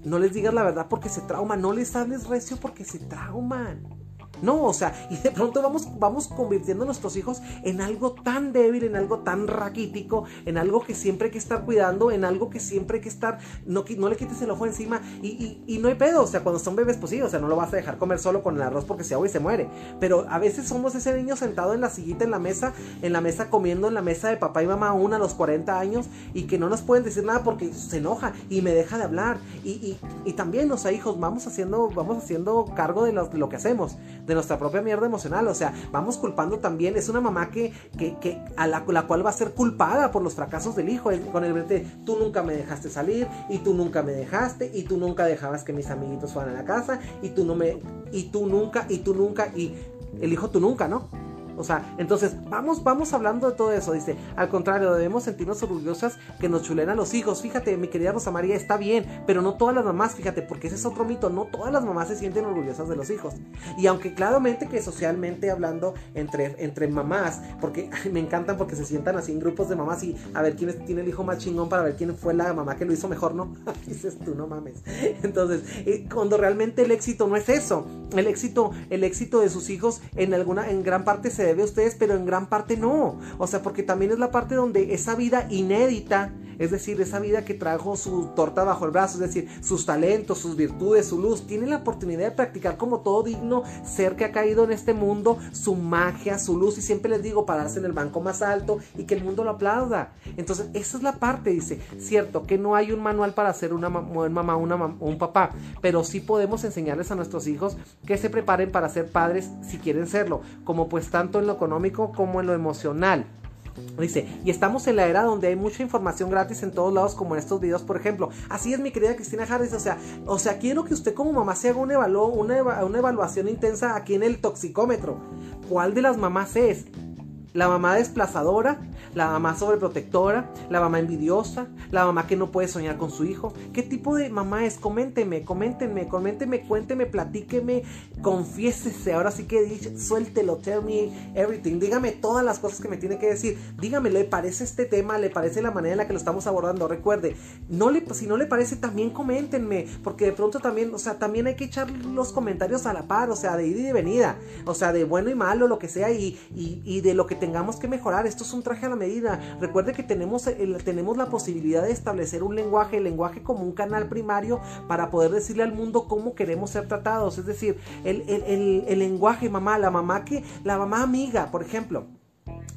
no les digas la verdad porque se trauman. No les hables recio porque se trauman. No, o sea, y de pronto vamos, vamos convirtiendo a nuestros hijos en algo tan débil, en algo tan raquítico, en algo que siempre hay que estar cuidando, en algo que siempre hay que estar, no, no le quites el ojo encima y, y, no hay pedo, o sea, cuando son bebés, pues sí, o sea, no lo vas a dejar comer solo con el arroz porque se ahoga y se muere, pero a veces somos ese niño sentado en la sillita en la mesa, en la mesa comiendo en la mesa de papá y mamá aún a los 40 años y que no nos pueden decir nada porque se enoja y me deja de hablar y, y también, o sea, hijos, vamos haciendo, vamos haciendo cargo de de lo que hacemos de nuestra propia mierda emocional. O sea, vamos culpando también. Es una mamá que, que, a la, cual va a ser culpada por los fracasos del hijo. Con el verte, tú nunca me dejaste salir, y tú nunca me dejaste, y tú nunca dejabas que mis amiguitos fueran a la casa, y tú no me, y tú nunca, y tú nunca, y el hijo tú nunca, ¿no? O sea, entonces, vamos, vamos hablando de todo eso. Dice, al contrario, debemos sentirnos orgullosas que nos chulen a los hijos. Fíjate, mi querida Rosa María, está bien, pero no todas las mamás, fíjate, porque ese es otro mito, no todas las mamás se sienten orgullosas de los hijos. Y aunque claramente que socialmente hablando entre, entre mamás, porque me encantan porque se sientan así en grupos de mamás y a ver quién tiene el hijo más chingón para ver quién fue la mamá que lo hizo mejor, ¿no? Dices tú, no mames. Entonces, eh, cuando realmente el éxito no es eso, el éxito, el éxito de sus hijos en alguna, en gran parte se debe a ustedes, pero en gran parte no. O sea, porque también es la parte donde esa vida inédita, es decir, esa vida que trajo su torta bajo el brazo, es decir, sus talentos, sus virtudes, su luz, tiene la oportunidad de practicar como todo digno ser que ha caído en este mundo, su magia, su luz, y siempre les digo, pararse en el banco más alto y que el mundo lo aplauda. Entonces, esa es la parte, dice, cierto, que no hay un manual para ser una mamá, una un papá, pero sí podemos enseñarles a nuestros hijos que se preparen para ser padres si quieren serlo, como pues tanto en lo económico como en lo emocional. Dice, y estamos en la era donde hay mucha información gratis en todos lados, como en estos videos, por ejemplo. Así es, mi querida Cristina Harris. O sea, o sea quiero que usted como mamá se haga una, una, una evaluación intensa aquí en el toxicómetro. ¿Cuál de las mamás es? La mamá desplazadora, la mamá sobreprotectora, la mamá envidiosa, la mamá que no puede soñar con su hijo. ¿Qué tipo de mamá es? Coménteme, coméntenme, coménteme, cuénteme, platíqueme, confiésese. Ahora sí que dice, suéltelo, tell me everything. Dígame todas las cosas que me tiene que decir. Dígame, ¿le parece este tema? ¿Le parece la manera en la que lo estamos abordando? Recuerde, si no le parece, también coméntenme, porque de pronto también, o sea, también hay que echar los comentarios a la par, o sea, de ida y de venida, o sea, de bueno y malo, lo que sea, y, y, y de lo que tengamos que mejorar. Esto es un traje a la medida. Recuerde que tenemos, tenemos la posibilidad de establecer un lenguaje, el lenguaje como un canal primario para poder decirle al mundo cómo queremos ser tratados. Es decir, el, el lenguaje, mamá, la mamá que, la mamá amiga, por ejemplo.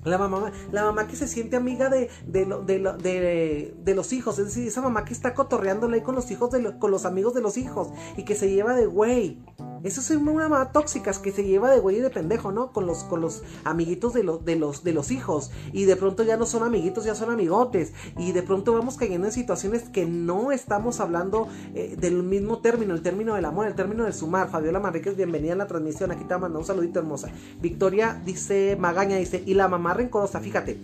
La mamá, la mamá que se siente amiga de, de, de, de, los hijos, es decir, esa mamá que está cotorreándole con los hijos, de con los amigos de los hijos y que se lleva de güey. Eso es una mamá tóxica que se lleva de güey y de pendejo, ¿no? Con los, con los amiguitos de, los de, los, de los hijos. Y de pronto ya no son amiguitos, ya son amigotes. Y de pronto vamos cayendo en situaciones que no estamos hablando eh, del mismo término, el término del amor, el término del sumar. Fabiola Manríquez, bienvenida a la transmisión. Aquí te mando un saludito hermosa. Victoria dice, Magaña dice, y la mamá rencorosa, fíjate.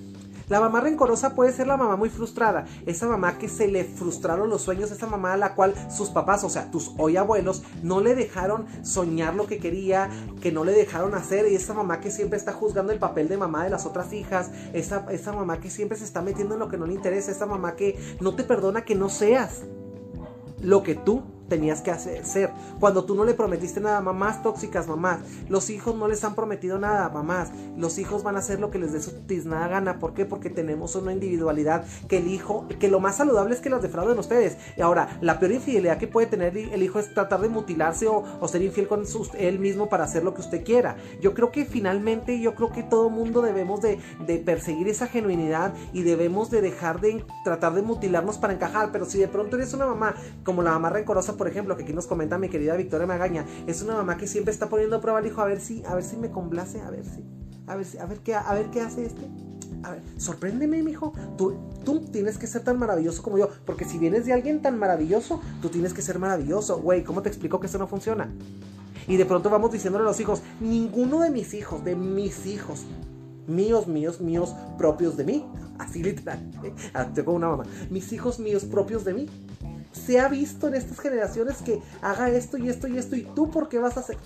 La mamá rencorosa puede ser la mamá muy frustrada, esa mamá que se le frustraron los sueños, esa mamá a la cual sus papás, o sea, tus hoy abuelos, no le dejaron soñar lo que quería, que no le dejaron hacer, y esa mamá que siempre está juzgando el papel de mamá de las otras hijas, esa, esa mamá que siempre se está metiendo en lo que no le interesa, esa mamá que no te perdona que no seas lo que tú tenías que hacer. Cuando tú no le prometiste nada, mamás tóxicas, mamás. Los hijos no les han prometido nada, mamás. Los hijos van a hacer lo que les dé su tiznada gana. ¿Por qué? Porque tenemos una individualidad que el hijo, que lo más saludable es que las defrauden ustedes. Y ahora, la peor infidelidad que puede tener el hijo es tratar de mutilarse o, ser infiel con él mismo para hacer lo que usted quiera. Yo creo que finalmente, yo creo que todo mundo debemos de, de perseguir esa genuinidad y debemos de dejar de tratar de mutilarnos para encajar. Pero si de pronto eres una mamá como la mamá rencorosa, por ejemplo, que aquí nos comenta mi querida Victoria Magaña, es una mamá que siempre está poniendo a prueba al hijo a ver si, a ver si me complace, a ver si, a ver si, a ver qué, a ver qué hace este. A ver, sorpréndeme, mijo. Tú, tú tienes que ser tan maravilloso como yo. Porque si vienes de alguien tan maravilloso, tú tienes que ser maravilloso. Güey, ¿cómo te explico que eso no funciona? Y de pronto vamos diciéndole a los hijos, ninguno de mis hijos, de mis hijos, míos, míos, míos, propios de mí, así literal, tengo una mamá, mis hijos míos propios de mí, se ha visto en estas generaciones que haga esto y esto y esto y tú por qué vas a hacer...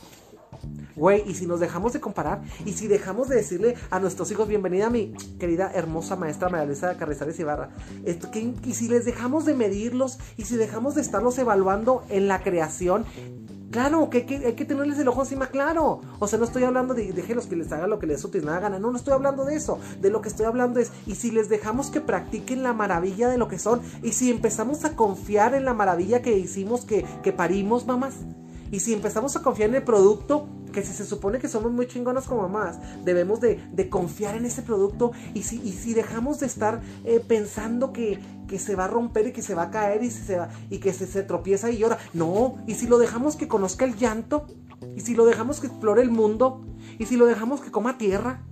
Güey, y si nos dejamos de comparar, y si dejamos de decirle a nuestros hijos, bienvenida a mi querida hermosa maestra María Luisa Carrizales Ibarra, esto, que, y si les dejamos de medirlos, y si dejamos de estarlos evaluando en la creación, Claro, que, hay que tenerles el ojo encima, claro. O sea, no estoy hablando de déjenlos que les hagan lo que les nada gana. No, no estoy hablando de eso. De lo que estoy hablando es, y si les dejamos que practiquen la maravilla de lo que son, y si empezamos a confiar en la maravilla que hicimos, que, que parimos, mamás, y si empezamos a confiar en el producto, que si se supone que somos muy chingonas como mamás, debemos de, confiar en ese producto. Y si, y si dejamos de estar eh, pensando que, que, se va a romper y que se va a caer y, se va, y que se, se tropieza y llora, no, y si lo dejamos que conozca el llanto, y si lo dejamos que explore el mundo, y si lo dejamos que coma tierra,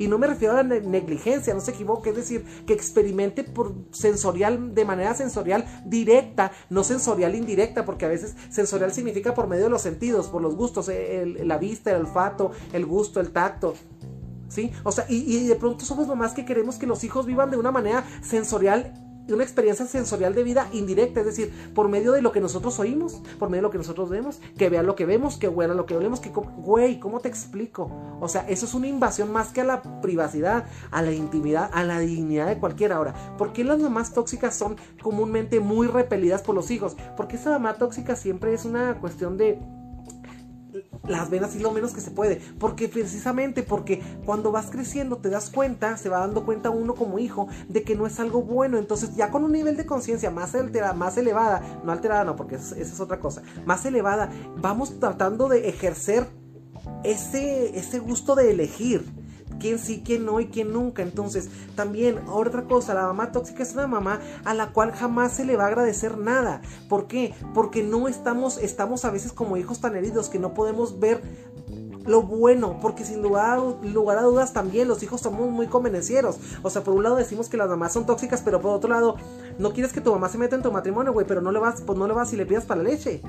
y no me refiero a la negligencia, no se equivoque, es decir, que experimente por sensorial, de manera sensorial directa, no sensorial indirecta, porque a veces sensorial significa por medio de los sentidos, por los gustos, la vista, el olfato, el gusto, el tacto. ¿Sí? O sea, y, y de pronto somos más que queremos que los hijos vivan de una manera sensorial una experiencia sensorial de vida indirecta, es decir, por medio de lo que nosotros oímos, por medio de lo que nosotros vemos, que vean lo que vemos, que huelan lo que olemos, que, güey, ¿cómo te explico? O sea, eso es una invasión más que a la privacidad, a la intimidad, a la dignidad de cualquiera. Ahora, ¿por qué las mamás tóxicas son comúnmente muy repelidas por los hijos? Porque esa mamá tóxica siempre es una cuestión de las ven así lo menos que se puede. Porque precisamente porque cuando vas creciendo te das cuenta, se va dando cuenta uno como hijo de que no es algo bueno. Entonces ya con un nivel de conciencia más, más elevada, no alterada, no, porque esa es otra cosa, más elevada, vamos tratando de ejercer ese, ese gusto de elegir quién sí, quién no y quién nunca. Entonces, también, otra cosa, la mamá tóxica es una mamá a la cual jamás se le va a agradecer nada. ¿Por qué? Porque no estamos, estamos a veces como hijos tan heridos que no podemos ver lo bueno, porque sin lugar, lugar a dudas también los hijos somos muy convenencieros. O sea, por un lado decimos que las mamás son tóxicas, pero por otro lado, no quieres que tu mamá se meta en tu matrimonio, güey, pero no le vas, pues no le vas y le pidas para la leche.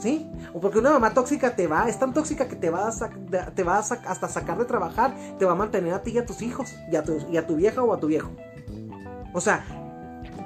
¿Sí? O porque una mamá tóxica te va, es tan tóxica que te va a, te va hasta sacar de trabajar, te va a mantener a ti y a tus hijos, y a tu, y a tu vieja o a tu viejo. O sea,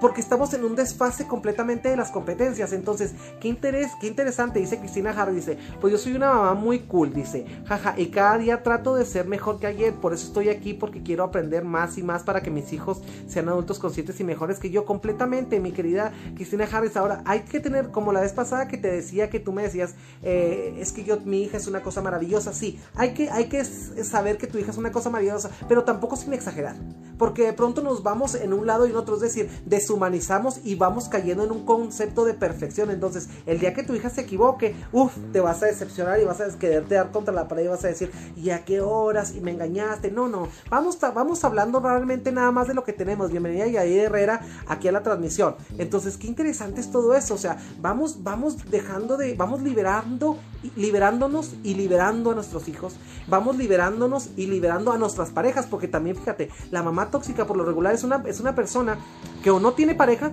porque estamos en un desfase completamente de las competencias. Entonces, qué interés, qué interesante, dice Cristina Harry, dice, pues yo soy una mamá muy cool, dice, jaja, y cada día trato de ser mejor que ayer, por eso estoy aquí, porque quiero aprender más y más para que mis hijos sean adultos conscientes y mejores que yo, completamente, mi querida Cristina Harris. Ahora, hay que tener, como la vez pasada que te decía, que tú me decías, eh, es que yo, mi hija es una cosa maravillosa, sí, hay que, hay que saber que tu hija es una cosa maravillosa, pero tampoco sin exagerar, porque de pronto nos vamos en un lado y en otro, es decir, de humanizamos y vamos cayendo en un concepto de perfección. Entonces, el día que tu hija se equivoque, uff, te vas a decepcionar y vas a quererte dar contra la pared y vas a decir, ¿y a qué horas? Y me engañaste. No, no. Vamos, vamos hablando realmente nada más de lo que tenemos. Bienvenida Yair Herrera aquí a la transmisión. Entonces, qué interesante es todo eso. O sea, vamos, vamos dejando de, vamos liberando liberándonos y liberando a nuestros hijos. Vamos liberándonos y liberando a nuestras parejas, porque también fíjate, la mamá tóxica por lo regular es una, es una persona que o no tiene pareja,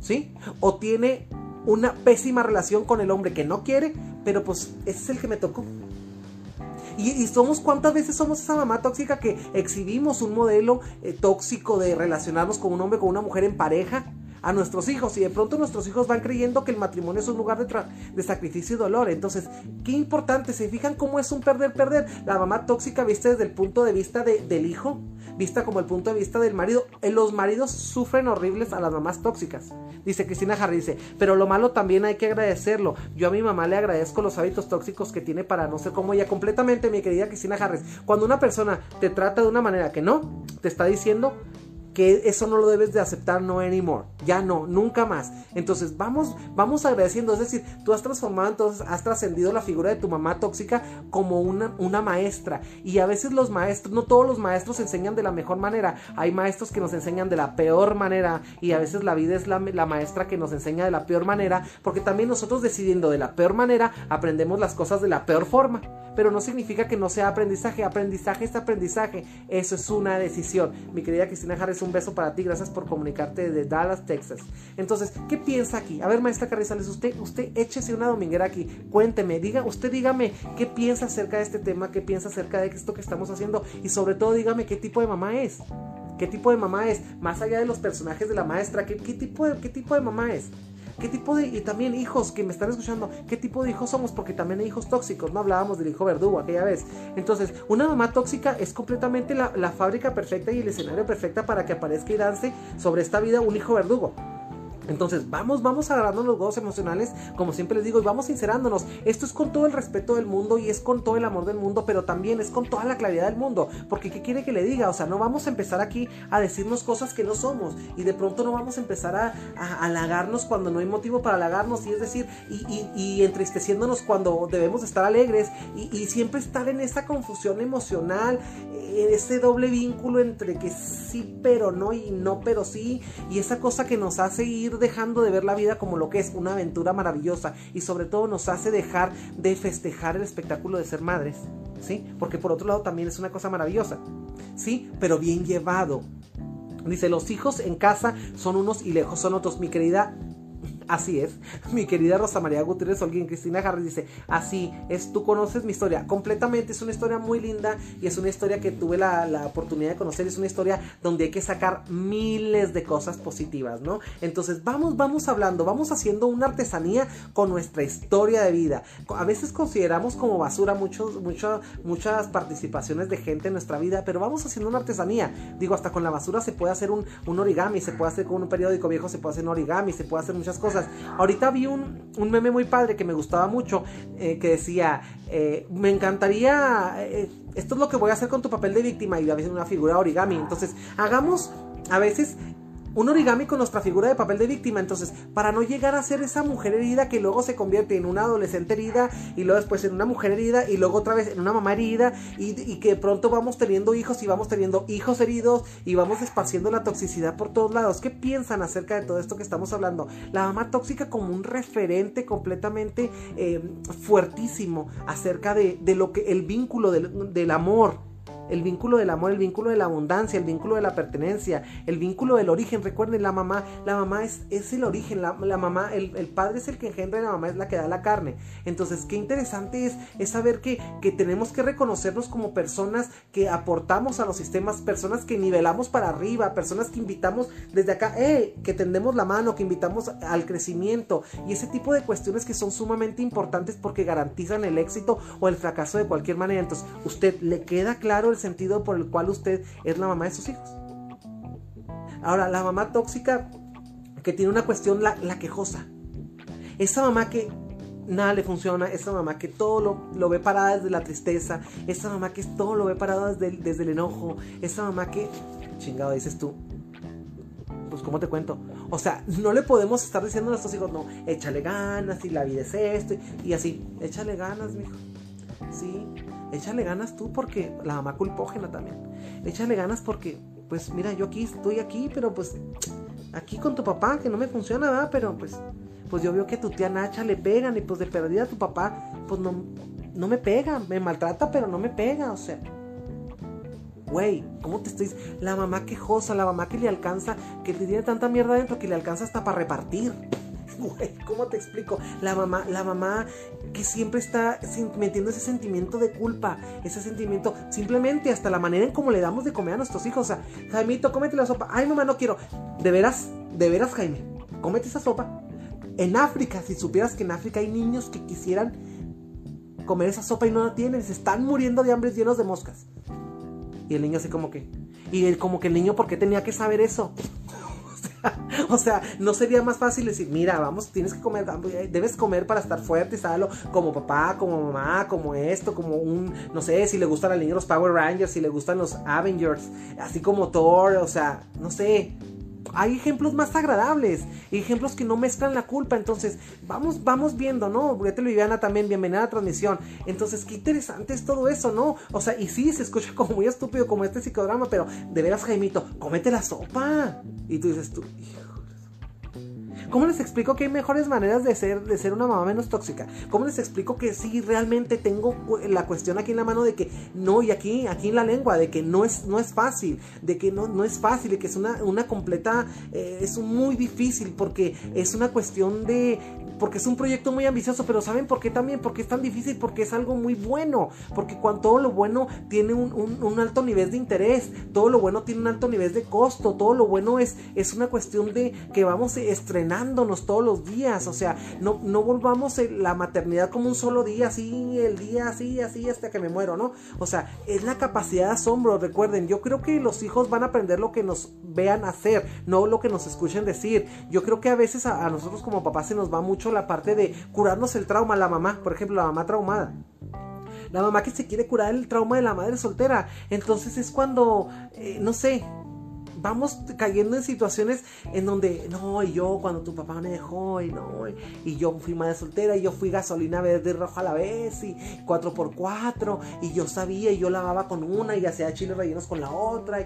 ¿sí? O tiene una pésima relación con el hombre que no quiere, pero pues ese es el que me tocó. Y, somos, ¿cuántas veces somos esa mamá tóxica que exhibimos un modelo eh, tóxico de relacionarnos con un hombre, con una mujer en pareja? a nuestros hijos y de pronto nuestros hijos van creyendo que el matrimonio es un lugar de, de sacrificio y dolor. Entonces, qué importante, ¿se fijan cómo es un perder-perder? La mamá tóxica vista desde el punto de vista del hijo, vista como el punto de vista del marido. Eh, los maridos sufren horribles a las mamás tóxicas. Dice Cristina Harry, dice, pero lo malo también hay que agradecerlo. Yo a mi mamá le agradezco los hábitos tóxicos que tiene para no ser como ella. Completamente, mi querida Cristina Harris. Cuando una persona te trata de una manera que no, te está diciendo que eso no lo debes de aceptar no anymore, ya no, nunca más. Entonces vamos, vamos agradeciendo, es decir, tú has transformado, entonces has trascendido la figura de tu mamá tóxica como una, una maestra. Y a veces los maestros, no todos los maestros enseñan de la mejor manera, hay maestros que nos enseñan de la peor manera y a veces la vida es la, la maestra que nos enseña de la peor manera, porque también nosotros decidiendo de la peor manera aprendemos las cosas de la peor forma pero no significa que no sea aprendizaje. Aprendizaje es aprendizaje. Eso es una decisión. Mi querida Cristina Harris, un beso para ti. Gracias por comunicarte desde Dallas, Texas. Entonces, ¿qué piensa aquí? A ver, maestra Carrizales, usted, usted échese una dominguera aquí. Cuénteme, diga, usted dígame qué piensa acerca de este tema, qué piensa acerca de esto que estamos haciendo y sobre todo dígame qué tipo de mamá es. ¿Qué tipo de mamá es? Más allá de los personajes de la maestra, ¿qué, qué tipo, de, qué tipo de mamá es? ¿Qué tipo de, y también hijos que me están escuchando, qué tipo de hijos somos? Porque también hay hijos tóxicos, no hablábamos del hijo verdugo aquella vez. Entonces, una mamá tóxica es completamente la, la fábrica perfecta y el escenario perfecta para que aparezca y dance sobre esta vida un hijo verdugo. Entonces, vamos, vamos agarrando los huevos emocionales, como siempre les digo, y vamos sincerándonos. Esto es con todo el respeto del mundo y es con todo el amor del mundo, pero también es con toda la claridad del mundo. Porque, ¿qué quiere que le diga? O sea, no vamos a empezar aquí a decirnos cosas que no somos y de pronto no vamos a empezar a, halagarnos cuando no hay motivo para halagarnos, y es decir, y, entristeciéndonos cuando debemos estar alegres y, siempre estar en esa confusión emocional, en ese doble vínculo entre que sí, pero no y no, pero sí, y esa cosa que nos hace ir dejando de ver la vida como lo que es una aventura maravillosa y sobre todo nos hace dejar de festejar el espectáculo de ser madres, ¿sí? Porque por otro lado también es una cosa maravillosa, ¿sí? Pero bien llevado. Dice, los hijos en casa son unos y lejos son otros. Mi querida Así es. Mi querida Rosa María Gutiérrez Olguín, Cristina Harris dice, así es, tú conoces mi historia. Completamente, es una historia muy linda y es una historia que tuve la, la, oportunidad de conocer. Es una historia donde hay que sacar miles de cosas positivas, ¿no? Entonces, vamos, vamos hablando, vamos haciendo una artesanía con nuestra historia de vida. A veces consideramos como basura muchos, muchas participaciones de gente en nuestra vida, pero vamos haciendo una artesanía. Digo, hasta con la basura se puede hacer un, un origami, se puede hacer con un periódico viejo, se puede hacer un origami, se puede hacer muchas cosas. Ahorita vi un, meme muy padre que me gustaba mucho, eh, que decía, eh, me encantaría, eh, esto es lo que voy a hacer con tu papel de víctima y a veces una figura origami. Entonces, hagamos a veces un origami con nuestra figura de papel de víctima. Entonces, para no llegar a ser esa mujer herida que luego se convierte en una adolescente herida y luego después en una mujer herida y luego otra vez en una mamá herida y, que pronto vamos teniendo hijos y vamos teniendo hijos heridos y vamos esparciendo la toxicidad por todos lados. ¿Qué piensan acerca de todo esto que estamos hablando? La mamá tóxica como un referente completamente eh, fuertísimo acerca de, lo que el vínculo del, del amor el vínculo del amor, el vínculo de la abundancia, el vínculo de la pertenencia, el vínculo del origen. Recuerden, la mamá, la mamá es, es el origen, la, mamá, el, padre es el que engendra y la mamá es la que da la carne. Entonces, qué interesante es, es saber que, que tenemos que reconocernos como personas que aportamos a los sistemas, personas que nivelamos para arriba, personas que invitamos desde acá, que tendemos la mano, que invitamos al crecimiento y ese tipo de cuestiones que son sumamente importantes porque garantizan el éxito o el fracaso de cualquier manera. Entonces, ¿usted le queda claro el sentido por el cual usted es la mamá de sus hijos. Ahora, la mamá tóxica que tiene una cuestión, la, quejosa. Esa mamá que nada le funciona, esa mamá que todo lo, ve parada desde la tristeza, esa mamá que todo lo ve parada desde, desde el enojo, esa mamá que, chingado, dices tú, pues ¿cómo te cuento? O sea, no le podemos estar diciendo a nuestros hijos, no, échale ganas y la vida es esto y así, échale ganas, mijo. Sí, échale ganas tú porque la mamá culpógena también. Échale ganas porque, pues mira, yo aquí estoy aquí, pero pues aquí con tu papá, que no me funciona, ¿verdad? Pero pues, pues yo veo que tu tía Nacha le pegan y pues de perdida a tu papá, pues no, no me pega, me maltrata, pero no me pega, o sea. Güey, ¿cómo te estoy La mamá quejosa, la mamá que le alcanza, que tiene tanta mierda dentro que le alcanza hasta para repartir. Güey, ¿cómo te explico? La mamá, la mamá que siempre está metiendo ese sentimiento de culpa, ese sentimiento, simplemente hasta la manera en cómo le damos de comer a nuestros hijos. O sea, Jaimito, cómete la sopa. Ay, mamá, no quiero. De veras, de veras, Jaime, cómete esa sopa. En África, si supieras que en África hay niños que quisieran comer esa sopa y no la tienen, se están muriendo de hambre llenos de moscas. Y el niño así como que... Y él como que el niño, ¿por qué tenía que saber eso? o sea, no sería más fácil decir, mira, vamos, tienes que comer, debes comer para estar fuerte, sábalo como papá, como mamá, como esto, como un, no sé, si le gustan al niño los Power Rangers, si le gustan los Avengers, así como Thor, o sea, no sé, hay ejemplos más agradables, ejemplos que no mezclan la culpa. Entonces, vamos, vamos viendo, ¿no? Viviana Viviana también, bienvenida a la transmisión. Entonces, qué interesante es todo eso, ¿no? O sea, y sí, se escucha como muy estúpido, como este psicodrama, pero de veras, Jaimito, cómete la sopa. Y tú dices, tú, ¿Cómo les explico que hay mejores maneras de ser, de ser una mamá menos tóxica? ¿Cómo les explico que sí realmente tengo la cuestión aquí en la mano de que no, y aquí, aquí en la lengua, de que no es, no es fácil, de que no, no es fácil, de que es una, una completa, eh, es muy difícil porque es una cuestión de, porque es un proyecto muy ambicioso, pero ¿saben por qué también? Porque es tan difícil, porque es algo muy bueno, porque cuando todo lo bueno tiene un, alto nivel de interés, todo lo bueno tiene un alto nivel de costo, todo lo bueno es, es una cuestión de que vamos todos los días, o sea, no, no volvamos la maternidad como un solo día, así, el día así, así, hasta que me muero, ¿no? O sea, es la capacidad de asombro, recuerden, yo creo que los hijos van a aprender lo que nos vean hacer, no lo que nos escuchen decir. Yo creo que a veces a nosotros como papás se nos va mucho la parte de curarnos el trauma, la mamá, por ejemplo, la mamá traumada. La mamá que se quiere curar el trauma de la madre soltera. Entonces es cuando, eh, no sé, vamos cayendo en situaciones en donde, no, y yo cuando tu papá me dejó, y no, y yo fui madre soltera, y yo fui gasolina verde y roja a la vez, y 4x4, y yo sabía, y yo lavaba con una, y hacía chiles rellenos con la otra,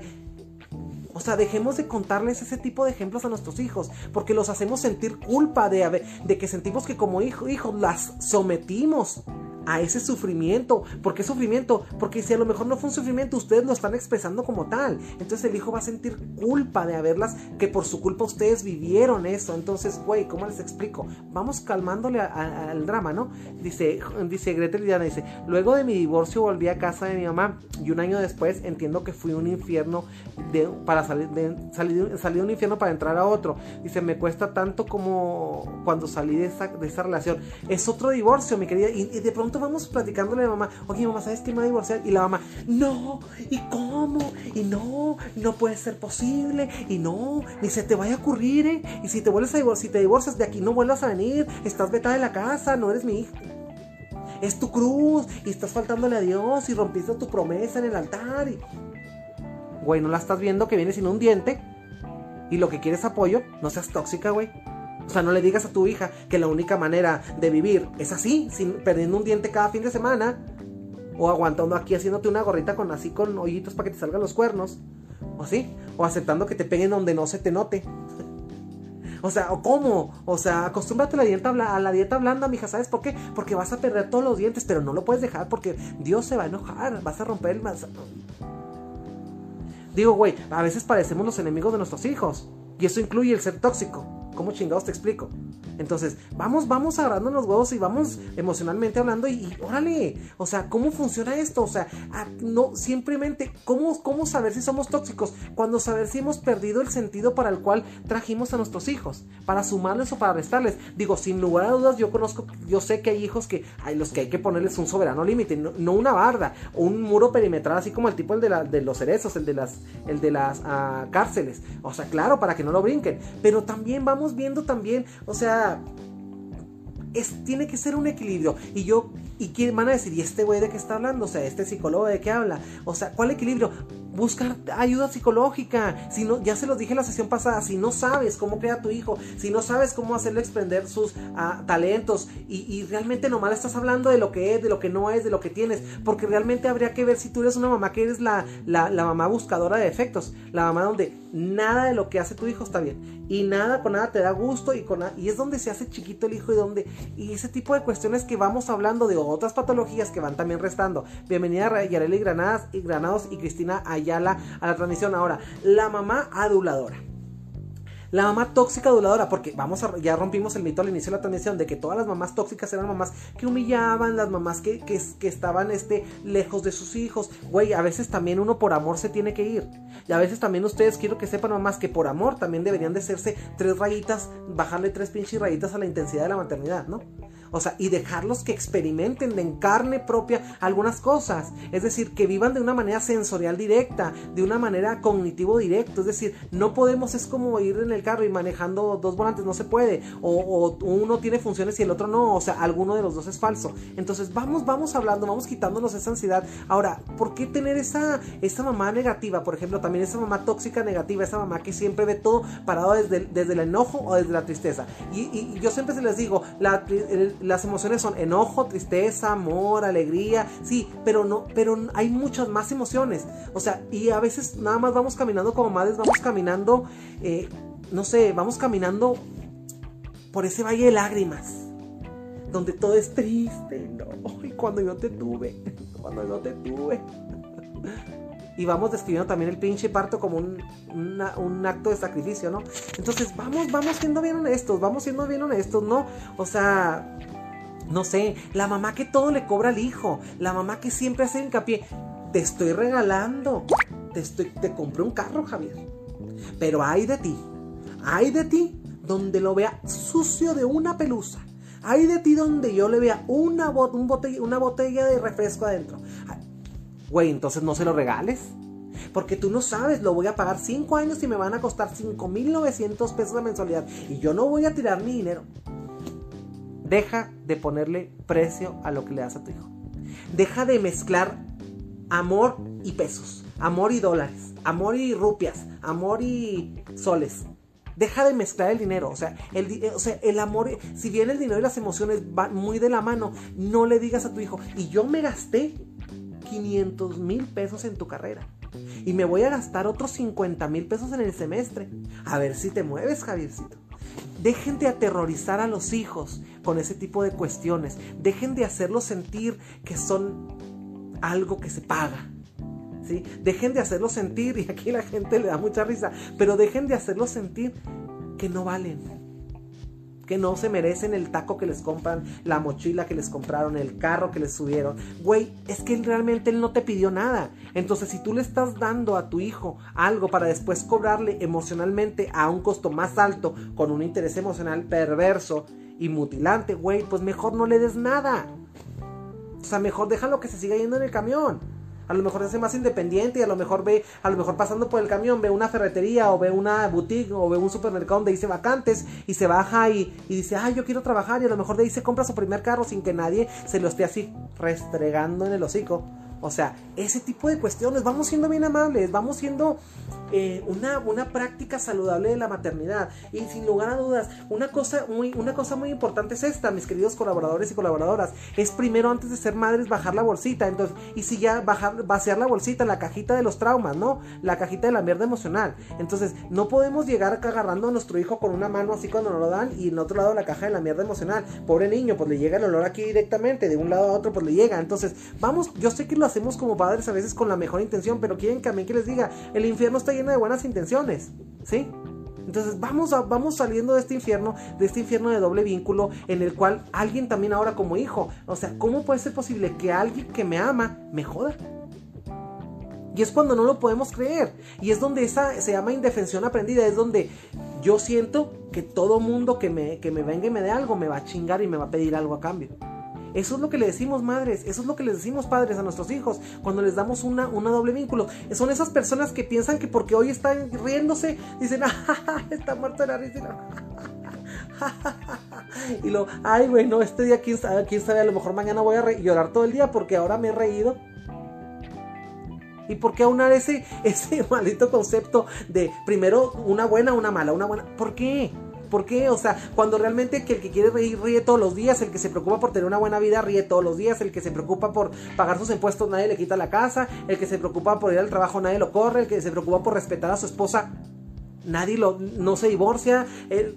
o sea, dejemos de contarles ese tipo de ejemplos a nuestros hijos, porque los hacemos sentir culpa de, de que sentimos que como hijos hijo, las sometimos a ese sufrimiento. ¿Por qué sufrimiento? Porque si a lo mejor no fue un sufrimiento, ustedes lo están expresando como tal. Entonces el hijo va a sentir culpa de haberlas, que por su culpa ustedes vivieron eso. Entonces, güey, ¿cómo les explico? Vamos calmándole al drama, ¿no? Dice, dice Gretel Diana, dice, luego de mi divorcio volví a casa de mi mamá y un año después entiendo que fui un infierno de, para salir de, salir, de un infierno para entrar a otro. Dice, me cuesta tanto como cuando salí de esa, de esa relación. Es otro divorcio, mi querida. y de pronto vamos platicándole a la mamá, oye mamá, ¿sabes que me va a divorciar? Y la mamá, no, ¿y cómo? Y no, no puede ser posible, y no, ni se te vaya a ocurrir, ¿eh? Y si te vuelves a divorciar, si te divorcias de aquí, no vuelvas a venir, estás vetada de la casa, no eres mi hija. Es tu cruz, y estás faltándole a Dios, y rompiste tu promesa en el altar, y... Güey, ¿no la estás viendo que viene sin un diente? Y lo que quieres apoyo, no seas tóxica, güey. O sea, no le digas a tu hija que la única manera de vivir es así, sin perdiendo un diente cada fin de semana. O aguantando aquí haciéndote una gorrita con así con hoyitos para que te salgan los cuernos. O así. O aceptando que te peguen donde no se te note. O sea, ¿o cómo? O sea, acostúmbrate a la dieta, a la dieta blanda, mija. ¿Sabes por qué? Porque vas a perder todos los dientes, pero no lo puedes dejar porque Dios se va a enojar. Vas a romper el más. Digo, güey, a veces parecemos los enemigos de nuestros hijos. Y eso incluye el ser tóxico. ¿Cómo chingados te explico? Entonando, vamos, vamos agarrando los huevos y vamos emocionalmente hablando y, órale, o sea, ¿cómo funciona esto? O sea, no, simplemente, ¿cómo, ¿cómo saber si somos tóxicos? Cuando saber si hemos perdido el sentido para el cual trajimos a nuestros hijos, para sumarles o para restarles. Digo, sin lugar a dudas, yo conozco, yo sé que hay hijos que hay los que hay que ponerles un soberano límite, no, una barda, o un muro perimetral, así como el tipo el de, la, de los cerezos, el de las, el de las ah, cárceles. O sea, claro, para que no lo brinquen. Pero también vamos viendo también, o sea, es, tiene que ser un equilibrio. Y yo, y quién van a decir, ¿y este güey de qué está hablando? O sea, este psicólogo de qué habla? O sea, ¿cuál equilibrio? buscar ayuda psicológica. Si no, ya se los dije en la sesión pasada, si no sabes cómo crea tu hijo, si no sabes cómo hacerle exprender sus ah, talentos y, realmente nomás estás hablando de lo que es, de lo que no es, de lo que tienes, porque realmente habría que ver si tú eres una mamá que eres la, la, la mamá buscadora de efectos, la mamá donde nada de lo que hace tu hijo está bien y nada con nada te da gusto y con y es donde se hace chiquito el hijo y donde y ese tipo de cuestiones que vamos hablando de otras patologías que van también restando. Bienvenida a Yareli Granadas y Granados y Cristina Ayala a la transmisión ahora. La mamá aduladora. La mamá tóxica aduladora, porque vamos ya rompimos el mito al inicio de la transmisión de que todas las mamás tóxicas eran mamás que humillaban, las mamás que, que, que estaban este, lejos de sus hijos. Güey, a veces también uno por amor se tiene que ir. Y a veces también ustedes quiero que sepan mamás que por amor también deberían de hacerse tres rayitas, bajarle tres pinches rayitas a la intensidad de la maternidad, ¿no? O sea, y dejarlos que experimenten en carne propia algunas cosas. Es decir, que vivan de una manera sensorial directa, de una manera cognitivo directo. Es decir, no podemos, es como ir en el carro y manejando dos volantes, no se puede. O, uno tiene funciones y el otro no. O sea, alguno de los dos es falso. Entonces, vamos, vamos hablando, vamos quitándonos esa ansiedad. Ahora, ¿por qué tener esa, esa mamá negativa? Por ejemplo, también esa mamá tóxica negativa, esa mamá que siempre ve todo parado desde, desde el enojo o desde la tristeza. Y, yo siempre se les digo, la, las emociones son enojo, tristeza, amor, alegría, sí, pero no, pero hay muchas más emociones. O sea, y a veces nada más vamos caminando como madres, vamos caminando, eh, no sé, vamos caminando por ese valle de lágrimas, donde todo es triste, no, y cuando yo te tuve, cuando yo te tuve y vamos describiendo también el pinche parto como un, un, acto de sacrificio, ¿no? Entonces vamos, vamos siendo bien honestos, vamos siendo bien honestos, ¿no? O sea, no sé, la mamá que todo le cobra al hijo, la mamá que siempre hace hincapié, te estoy regalando, te, estoy, te compré un carro, Javier. Pero hay de ti, hay de ti donde lo vea sucio de una pelusa. Hay de ti donde yo le vea una, botella, una botella de refresco adentro. Güey, entonces no se lo regales. Porque tú no sabes, lo voy a pagar 5 años y me van a costar 5.900 pesos la mensualidad. Y yo no voy a tirar mi dinero. Deja de ponerle precio a lo que le das a tu hijo. Deja de mezclar amor y pesos, amor y dólares, amor y rupias, amor y soles. Deja de mezclar el dinero, o sea, el, eh, o sea, el amor, si bien el dinero y las emociones van muy de la mano, no le digas a tu hijo, y yo me gasté 500 mil pesos en tu carrera. Y me voy a gastar otros 50 mil pesos en el semestre. A ver si te mueves, Javiercito. Dejen de aterrorizar a los hijos con ese tipo de cuestiones. Dejen de hacerlos sentir que son algo que se paga. ¿sí? Dejen de hacerlos sentir, y aquí la gente le da mucha risa, pero dejen de hacerlos sentir que no valen que no se merecen el taco que les compran, la mochila que les compraron, el carro que les subieron. Güey, es que realmente él no te pidió nada. Entonces, si tú le estás dando a tu hijo algo para después cobrarle emocionalmente a un costo más alto, con un interés emocional perverso y mutilante, güey, pues mejor no le des nada. O sea, mejor déjalo que se siga yendo en el camión a lo mejor se hace más independiente y a lo mejor ve, a lo mejor pasando por el camión ve una ferretería o ve una boutique o ve un supermercado donde dice vacantes y se baja y, y dice, ay, yo quiero trabajar y a lo mejor de ahí se compra su primer carro sin que nadie se lo esté así restregando en el hocico. O sea, ese tipo de cuestiones, vamos siendo bien amables, vamos siendo eh, una, una práctica saludable de la maternidad. Y sin lugar a dudas, una cosa, muy, una cosa muy importante es esta, mis queridos colaboradores y colaboradoras. Es primero, antes de ser madres, bajar la bolsita. Entonces, y si ya bajar, vaciar la bolsita, la cajita de los traumas, ¿no? La cajita de la mierda emocional. Entonces, no podemos llegar acá agarrando a nuestro hijo con una mano así cuando nos lo dan y en otro lado la caja de la mierda emocional. Pobre niño, pues le llega el olor aquí directamente, de un lado a otro, pues le llega. Entonces, vamos, yo sé que lo hacemos como padres a veces con la mejor intención, pero quieren también que les diga, el infierno está lleno de buenas intenciones, ¿sí? Entonces vamos, vamos saliendo de este infierno, de este infierno de doble vínculo, en el cual alguien también ahora como hijo, o sea, ¿cómo puede ser posible que alguien que me ama me joda? Y es cuando no lo podemos creer. Y es donde esa se llama indefensión aprendida. Es donde yo siento que todo mundo que me, que me venga y me dé algo me va a chingar y me va a pedir algo a cambio. Eso es lo que le decimos madres, eso es lo que les decimos padres a nuestros hijos cuando les damos una, una doble vínculo. Son esas personas que piensan que porque hoy están riéndose, dicen, ah, está muerto de la risa. y lo, ay, bueno, este día, quién sabe, quién sabe, a lo mejor mañana voy a llorar todo el día porque ahora me he reído. ¿Y por qué aunar ese, ese maldito concepto de primero una buena, una mala, una buena? ¿Por qué? ¿Por qué? O sea, cuando realmente que el que quiere reír ríe todos los días, el que se preocupa por tener una buena vida ríe todos los días, el que se preocupa por pagar sus impuestos nadie le quita la casa, el que se preocupa por ir al trabajo nadie lo corre, el que se preocupa por respetar a su esposa nadie lo no se divorcia, el,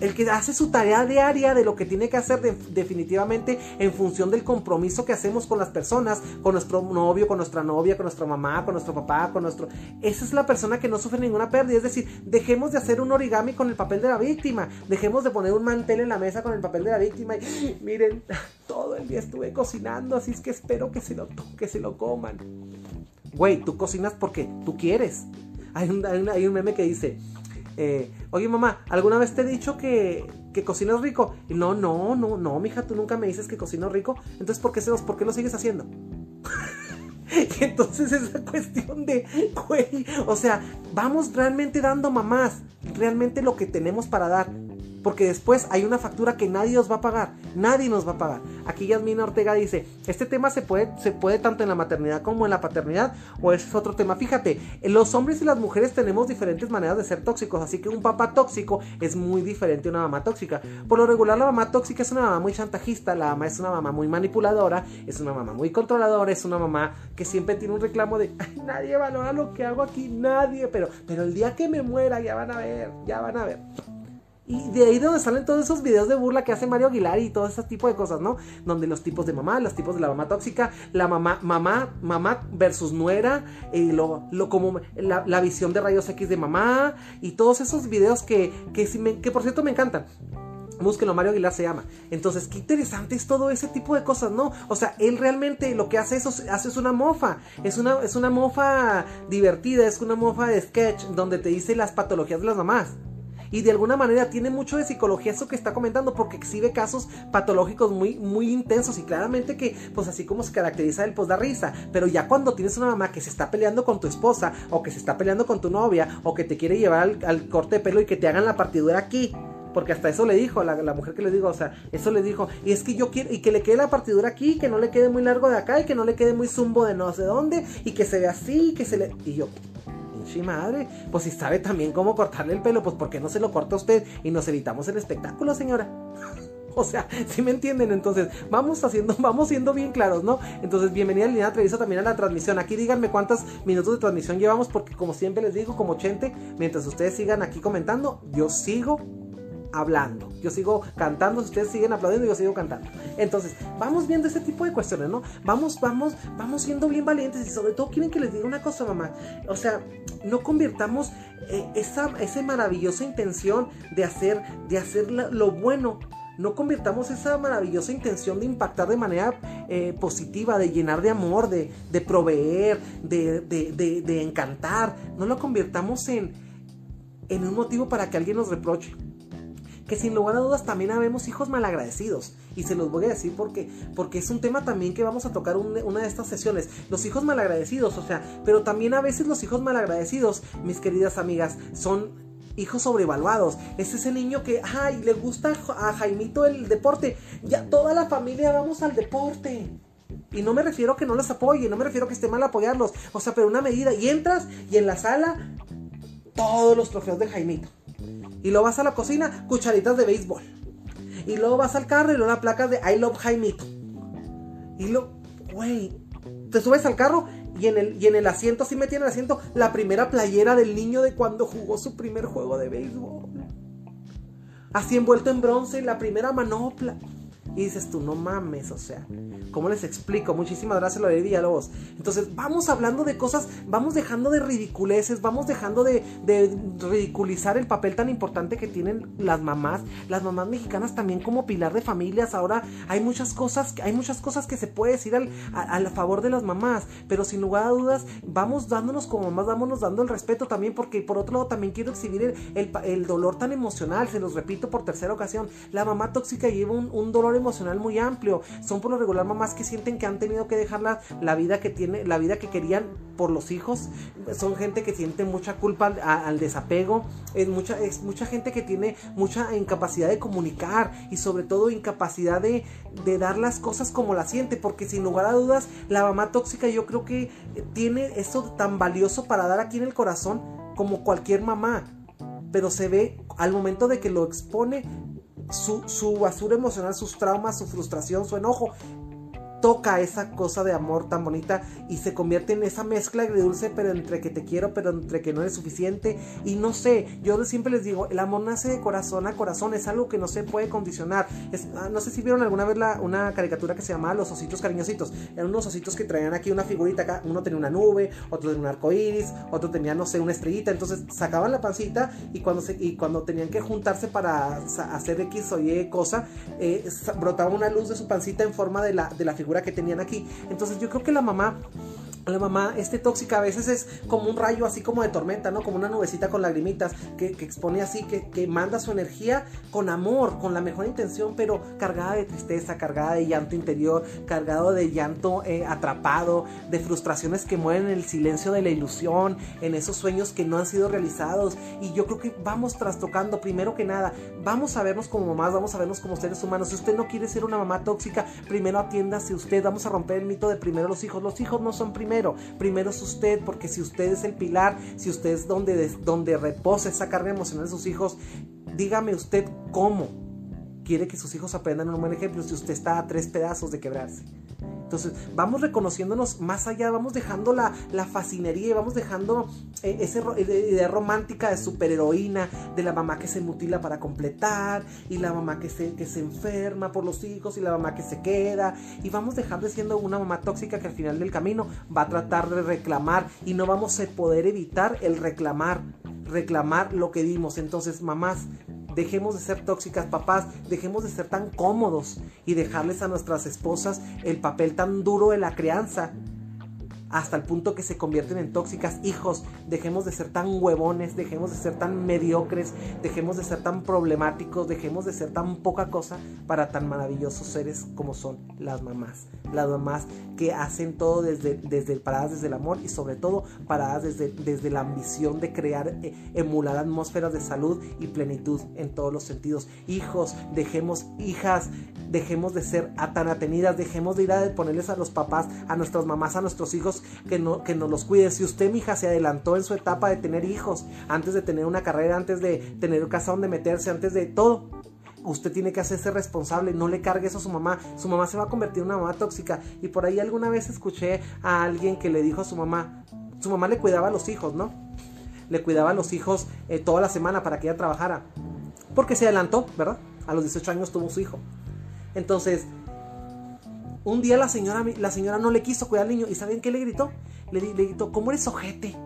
el que hace su tarea diaria de lo que tiene que hacer definitivamente en función del compromiso que hacemos con las personas, con nuestro novio, con nuestra novia, con nuestra mamá, con nuestro papá, con nuestro... Esa es la persona que no sufre ninguna pérdida. Es decir, dejemos de hacer un origami con el papel de la víctima, dejemos de poner un mantel en la mesa con el papel de la víctima y miren, todo el día estuve cocinando, así es que espero que se lo, que se lo coman. Güey, tú cocinas porque tú quieres. Hay un, hay un meme que dice, eh, oye mamá, ¿alguna vez te he dicho que, que cocinas rico? Y no, no, no, no, mija, tú nunca me dices que cocino rico. Entonces, ¿por qué, se por qué lo sigues haciendo? y entonces esa cuestión de, güey, o sea, vamos realmente dando mamás, realmente lo que tenemos para dar porque después hay una factura que nadie os va a pagar, nadie nos va a pagar. Aquí Yasmina Ortega dice, este tema se puede, se puede tanto en la maternidad como en la paternidad, o es otro tema. Fíjate, los hombres y las mujeres tenemos diferentes maneras de ser tóxicos, así que un papá tóxico es muy diferente a una mamá tóxica. Por lo regular, la mamá tóxica es una mamá muy chantajista, la mamá es una mamá muy manipuladora, es una mamá muy controladora, es una mamá que siempre tiene un reclamo de, nadie valora lo que hago aquí, nadie, pero, pero el día que me muera ya van a ver, ya van a ver. Y de ahí donde salen todos esos videos de burla que hace Mario Aguilar y todo ese tipo de cosas, ¿no? Donde los tipos de mamá, los tipos de la mamá tóxica, la mamá, mamá, mamá versus nuera, y lo, lo como la, visión de rayos X de mamá, y todos esos videos que, que, que por cierto me encantan. Búsquenlo, Mario Aguilar se llama. Entonces, qué interesante es todo ese tipo de cosas, ¿no? O sea, él realmente lo que hace eso hace es una mofa. Es una, es una mofa divertida, es una mofa de sketch donde te dice las patologías de las mamás y de alguna manera tiene mucho de psicología eso que está comentando porque exhibe casos patológicos muy, muy intensos y claramente que pues así como se caracteriza el pues da risa, pero ya cuando tienes una mamá que se está peleando con tu esposa o que se está peleando con tu novia o que te quiere llevar al, corte de pelo y que te hagan la partidura aquí, porque hasta eso le dijo, la, la mujer que le digo, o sea, eso le dijo, y es que yo quiero, y que le quede la partidura aquí, que no le quede muy largo de acá, y que no le quede muy zumbo de no sé dónde, y que se vea así, y que se le, y yo, Madre, pues si sabe también cómo cortarle el pelo, pues ¿por qué no se lo corta usted y nos evitamos el espectáculo, señora? O sea, si me entienden, entonces vamos haciendo, vamos siendo bien claros, ¿no? Entonces, bienvenida Lina Treviso también a la transmisión. Aquí díganme cuántos minutos de transmisión llevamos, porque como siempre les digo, como chente, mientras ustedes sigan aquí comentando, yo sigo hablando. Yo sigo cantando, si ustedes siguen aplaudiendo, yo sigo cantando. Entonces, vamos viendo ese tipo de cuestiones, ¿no? Vamos, vamos, vamos siendo bien valientes y sobre todo quieren que les diga una cosa, mamá. O sea, no convirtamos eh, esa, esa maravillosa intención de hacer, de hacer lo bueno no convirtamos esa maravillosa intención de impactar de manera eh, positiva, de llenar de amor, de, de proveer, de, de, de, encantar, no lo convirtamos en, en un motivo para que alguien nos reproche que sin lugar a dudas también habemos hijos malagradecidos. Y se los voy a decir porque, porque es un tema también que vamos a tocar una de estas sesiones. Los hijos malagradecidos, o sea, pero también a veces los hijos malagradecidos, mis queridas amigas, son hijos sobrevaluados. Es ese niño que, ay, le gusta a Jaimito el deporte. Ya toda la familia vamos al deporte. Y no me refiero a que no les apoye, no me refiero a que esté mal apoyarlos. O sea, pero una medida. Y entras y en la sala, todos los trofeos de Jaimito. Y luego vas a la cocina, cucharitas de béisbol. Y luego vas al carro y luego la placa de I love Jaimito. Y luego, güey, te subes al carro y en el, y en el asiento, así metí en el asiento, la primera playera del niño de cuando jugó su primer juego de béisbol. Así envuelto en bronce, la primera manopla. Y dices tú, no mames, o sea, ¿cómo les explico? Muchísimas gracias, lo de diálogos. Entonces, vamos hablando de cosas, vamos dejando de ridiculeces, vamos dejando de, de, ridiculizar el papel tan importante que tienen las mamás, las mamás mexicanas también como pilar de familias. Ahora hay muchas cosas, hay muchas cosas que se puede decir al, a, favor de las mamás, pero sin lugar a dudas, vamos dándonos como mamás, vámonos dando el respeto también, porque por otro lado también quiero exhibir el, el, dolor tan emocional, se los repito por tercera ocasión, la mamá tóxica lleva un, un dolor emocional emocional muy amplio. Son por lo regular mamás que sienten que han tenido que dejar la, la vida que tiene, la vida que querían por los hijos. Son gente que siente mucha culpa al, desapego. Es mucha, es mucha gente que tiene mucha incapacidad de comunicar y sobre todo incapacidad de, de dar las cosas como las siente. Porque sin lugar a dudas, la mamá tóxica yo creo que tiene eso tan valioso para dar aquí en el corazón como cualquier mamá. Pero se ve al momento de que lo expone su, su basura emocional, sus traumas, su frustración, su enojo toca esa cosa de amor tan bonita y se convierte en esa mezcla agridulce, pero entre que te quiero, pero entre que no es suficiente. Y no sé, yo siempre les digo, el amor nace de corazón a corazón, es algo que no se puede condicionar. Ah, no sé si vieron alguna vez la, una caricatura que se llamaba Los ositos cariñositos. Eran unos ositos que traían aquí una figurita acá, uno tenía una nube, otro tenía un arco iris, otro tenía, no sé, una estrellita. Entonces sacaban la pancita y cuando, se, y cuando tenían que juntarse para hacer X o Y cosa, eh, brotaba una luz de su pancita en forma de la, de la figura que tenían aquí. Entonces yo creo que la mamá la mamá, este tóxica a veces es como un rayo así como de tormenta, ¿no? Como una nubecita con lagrimitas que, expone así, que, manda su energía con amor, con la mejor intención, pero cargada de tristeza, cargada de llanto interior, cargado de llanto eh, atrapado, de frustraciones que mueren en el silencio de la ilusión, en esos sueños que no han sido realizados. Y yo creo que vamos trastocando, primero que nada, vamos a vernos como mamás, vamos a vernos como seres humanos. Si usted no quiere ser una mamá tóxica, primero atiéndase usted, vamos a romper el mito de primero los hijos. Los hijos no son primero primero. es usted, porque si usted es el pilar, si usted es donde, donde reposa esa carga emocional de sus hijos, dígame usted cómo quiere que sus hijos aprendan un buen ejemplo si usted está a tres pedazos de quebrarse. Entonces, vamos reconociéndonos más allá, vamos dejando la, la fascinería y vamos dejando eh, esa idea romántica de superheroína, de la mamá que se mutila para completar, y la mamá que se, que se enferma por los hijos, y la mamá que se queda, y vamos dejando siendo una mamá tóxica que al final del camino va a tratar de reclamar, y no vamos a poder evitar el reclamar, reclamar lo que dimos. Entonces, mamás, Dejemos de ser tóxicas, papás, dejemos de ser tan cómodos y dejarles a nuestras esposas el papel tan duro de la crianza hasta el punto que se convierten en tóxicas. Hijos, dejemos de ser tan huevones, dejemos de ser tan mediocres, dejemos de ser tan problemáticos, dejemos de ser tan poca cosa para tan maravillosos seres como son las mamás. Las mamás que hacen todo desde, desde paradas desde el amor y sobre todo paradas desde, desde la ambición de crear, eh, emular atmósferas de salud y plenitud en todos los sentidos. Hijos, dejemos, hijas, dejemos de ser tan atenidas, dejemos de ir a ponerles a los papás, a nuestras mamás, a nuestros hijos que, no, que nos los cuide. Si usted, mija, se adelantó en su etapa de tener hijos, antes de tener una carrera, antes de tener casa donde meterse, antes de todo, usted tiene que hacerse responsable, no le cargue eso a su mamá. Su mamá se va a convertir en una mamá tóxica. Y por ahí alguna vez escuché a alguien que le dijo a su mamá, su mamá le cuidaba a los hijos, ¿no? Le cuidaba a los hijos eh, toda la semana para que ella trabajara. Porque se adelantó, ¿verdad? A los 18 años tuvo su hijo. Entonces, un día la señora, la señora no le quiso cuidar al niño. ¿Y saben qué le gritó? Le, gritó, ¿cómo eres ojete?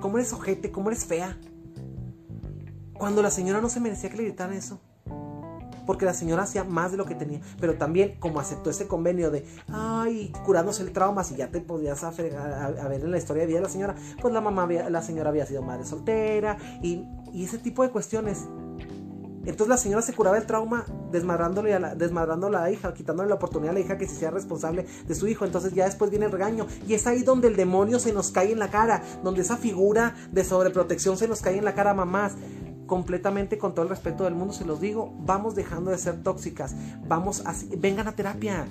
¿Cómo eres ojete? ¿Cómo eres fea? Cuando la señora no se merecía que le gritaran eso. Porque la señora hacía más de lo que tenía. Pero también, como aceptó ese convenio de, ay, curándose el trauma, si ya te podías a, a, ver en la historia de vida de la señora, pues la mamá, la señora había sido madre soltera y ese tipo de cuestiones entonces la señora se curaba el trauma desmadrándole a la, desmadrando la hija, quitándole la oportunidad a la hija que se sea responsable de su hijo. Entonces ya después viene el regaño. Y es ahí donde el demonio se nos cae en la cara, donde esa figura de sobreprotección se nos cae en la cara, mamás completamente con todo el respeto del mundo, se los digo, vamos dejando de ser tóxicas, vamos a, vengan a terapia,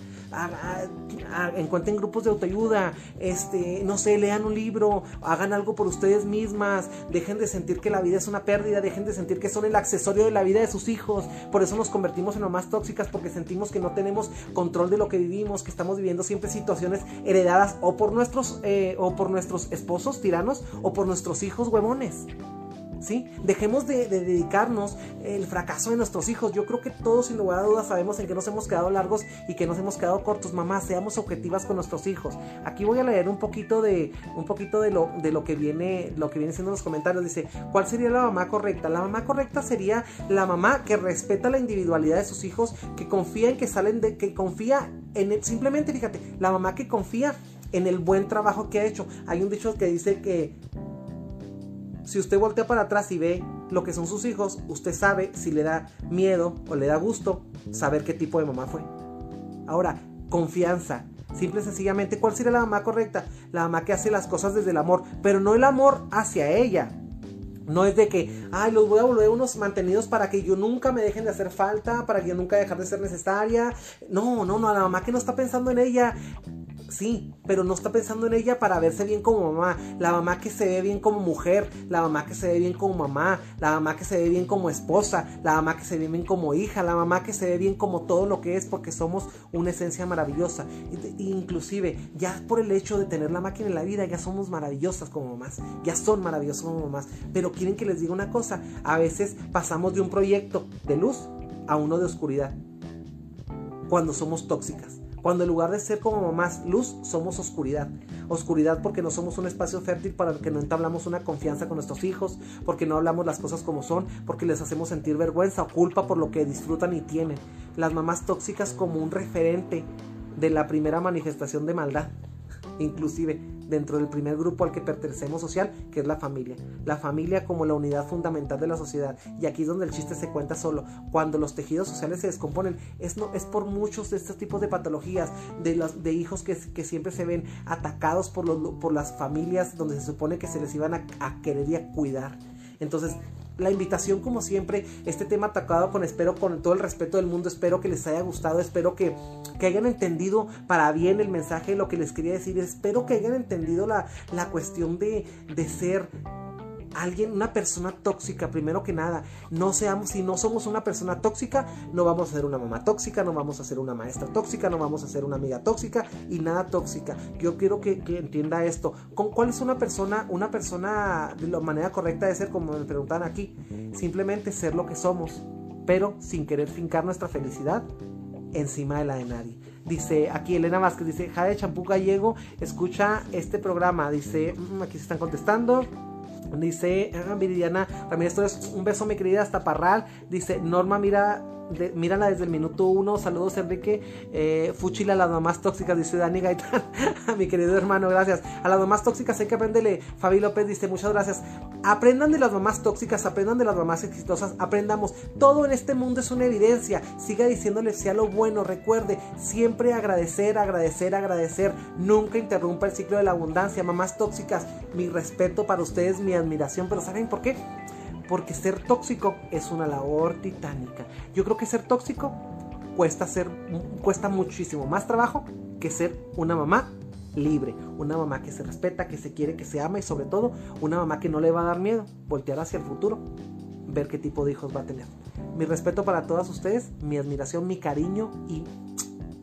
encuentren grupos de autoayuda, este, no sé, lean un libro, hagan algo por ustedes mismas, dejen de sentir que la vida es una pérdida, dejen de sentir que son el accesorio de la vida de sus hijos, por eso nos convertimos en más tóxicas, porque sentimos que no tenemos control de lo que vivimos, que estamos viviendo siempre situaciones heredadas o por nuestros, eh, o por nuestros esposos tiranos o por nuestros hijos huevones. ¿Sí? Dejemos de, dedicarnos el fracaso de nuestros hijos. Yo creo que todos, sin lugar a dudas, sabemos en que nos hemos quedado largos y que nos hemos quedado cortos. Mamá, seamos objetivas con nuestros hijos. Aquí voy a leer un poquito de, un poquito de lo, de lo que viene, lo que viene siendo los comentarios. Dice, ¿cuál sería la mamá correcta? La mamá correcta sería la mamá que respeta la individualidad de sus hijos, que confía en que salen de, que confía en el, simplemente fíjate, la mamá que confía en el buen trabajo que ha hecho. Hay un dicho que dice que si usted voltea para atrás y ve lo que son sus hijos, usted sabe si le da miedo o le da gusto saber qué tipo de mamá fue. Ahora, confianza. Simple y sencillamente, ¿cuál sería la mamá correcta? La mamá que hace las cosas desde el amor, pero no el amor hacia ella. No es de que, ay, los voy a volver unos mantenidos para que yo nunca me dejen de hacer falta, para que yo nunca dejar de ser necesaria. No, no, no, la mamá que no está pensando en ella Sí, pero no está pensando en ella para verse bien como mamá. La mamá que se ve bien como mujer, la mamá que se ve bien como mamá, la mamá que se ve bien como esposa, la mamá que se ve bien como hija, la mamá que se ve bien como todo lo que es porque somos una esencia maravillosa. Inclusive, ya por el hecho de tener la máquina en la vida, ya somos maravillosas como mamás, ya son maravillosas como mamás. Pero quieren que les diga una cosa, a veces pasamos de un proyecto de luz a uno de oscuridad cuando somos tóxicas. Cuando en lugar de ser como mamás luz, somos oscuridad. Oscuridad porque no somos un espacio fértil para que no entablamos una confianza con nuestros hijos, porque no hablamos las cosas como son, porque les hacemos sentir vergüenza o culpa por lo que disfrutan y tienen. Las mamás tóxicas como un referente de la primera manifestación de maldad. Inclusive dentro del primer grupo al que pertenecemos social, que es la familia. La familia como la unidad fundamental de la sociedad. Y aquí es donde el chiste se cuenta solo. Cuando los tejidos sociales se descomponen, es, no, es por muchos de estos tipos de patologías, de, los, de hijos que, que siempre se ven atacados por, los, por las familias donde se supone que se les iban a, a querer y a cuidar. Entonces, la invitación como siempre, este tema atacado con espero con todo el respeto del mundo, espero que les haya gustado, espero que, hayan entendido para bien el mensaje, lo que les quería decir, espero que hayan entendido la, la cuestión de, de ser alguien, una persona tóxica, primero que nada, no seamos, si no somos una persona tóxica, no vamos a ser una mamá tóxica, no vamos a ser una maestra tóxica, no vamos a ser una amiga tóxica y nada tóxica. Yo quiero que, entienda esto. ¿Con cuál es una persona, una persona de la manera correcta de ser, como me preguntan aquí? Simplemente ser lo que somos, pero sin querer fincar nuestra felicidad encima de la de nadie. Dice aquí Elena Vázquez, dice, Jade Champú Gallego, escucha este programa. Dice, mm, aquí se están contestando. Dice ah, Viridiana Ramírez es un beso mi querida hasta Parral. Dice Norma mira mírala desde el minuto uno. Saludos, Enrique. Eh, fuchila a las mamás tóxicas, dice Dani Gaitán. mi querido hermano, gracias. A las mamás tóxicas hay que aprenderle. Fabi López dice, muchas gracias. Aprendan de las mamás tóxicas, aprendan de las mamás exitosas, aprendamos. Todo en este mundo es una evidencia. Siga diciéndole sea lo bueno. Recuerde, siempre agradecer, agradecer, agradecer. Nunca interrumpa el ciclo de la abundancia. Mamás tóxicas, mi respeto para ustedes, mi admiración. Pero ¿saben por qué? Porque ser tóxico es una labor titánica. Yo creo que ser tóxico cuesta, ser, cuesta muchísimo más trabajo que ser una mamá libre, una mamá que se respeta, que se quiere, que se ama y sobre todo una mamá que no le va a dar miedo, voltear hacia el futuro, ver qué tipo de hijos va a tener. Mi respeto para todas ustedes, mi admiración, mi cariño y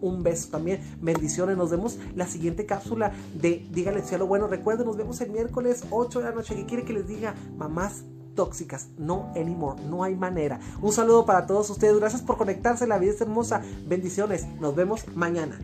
un beso también. Bendiciones. Nos vemos la siguiente cápsula de Dígale lo Bueno, recuerden, nos vemos el miércoles 8 de la noche. ¿Qué quiere que les diga? Mamás tóxicas. No anymore, no hay manera. Un saludo para todos ustedes. Gracias por conectarse. La vida es hermosa. Bendiciones. Nos vemos mañana.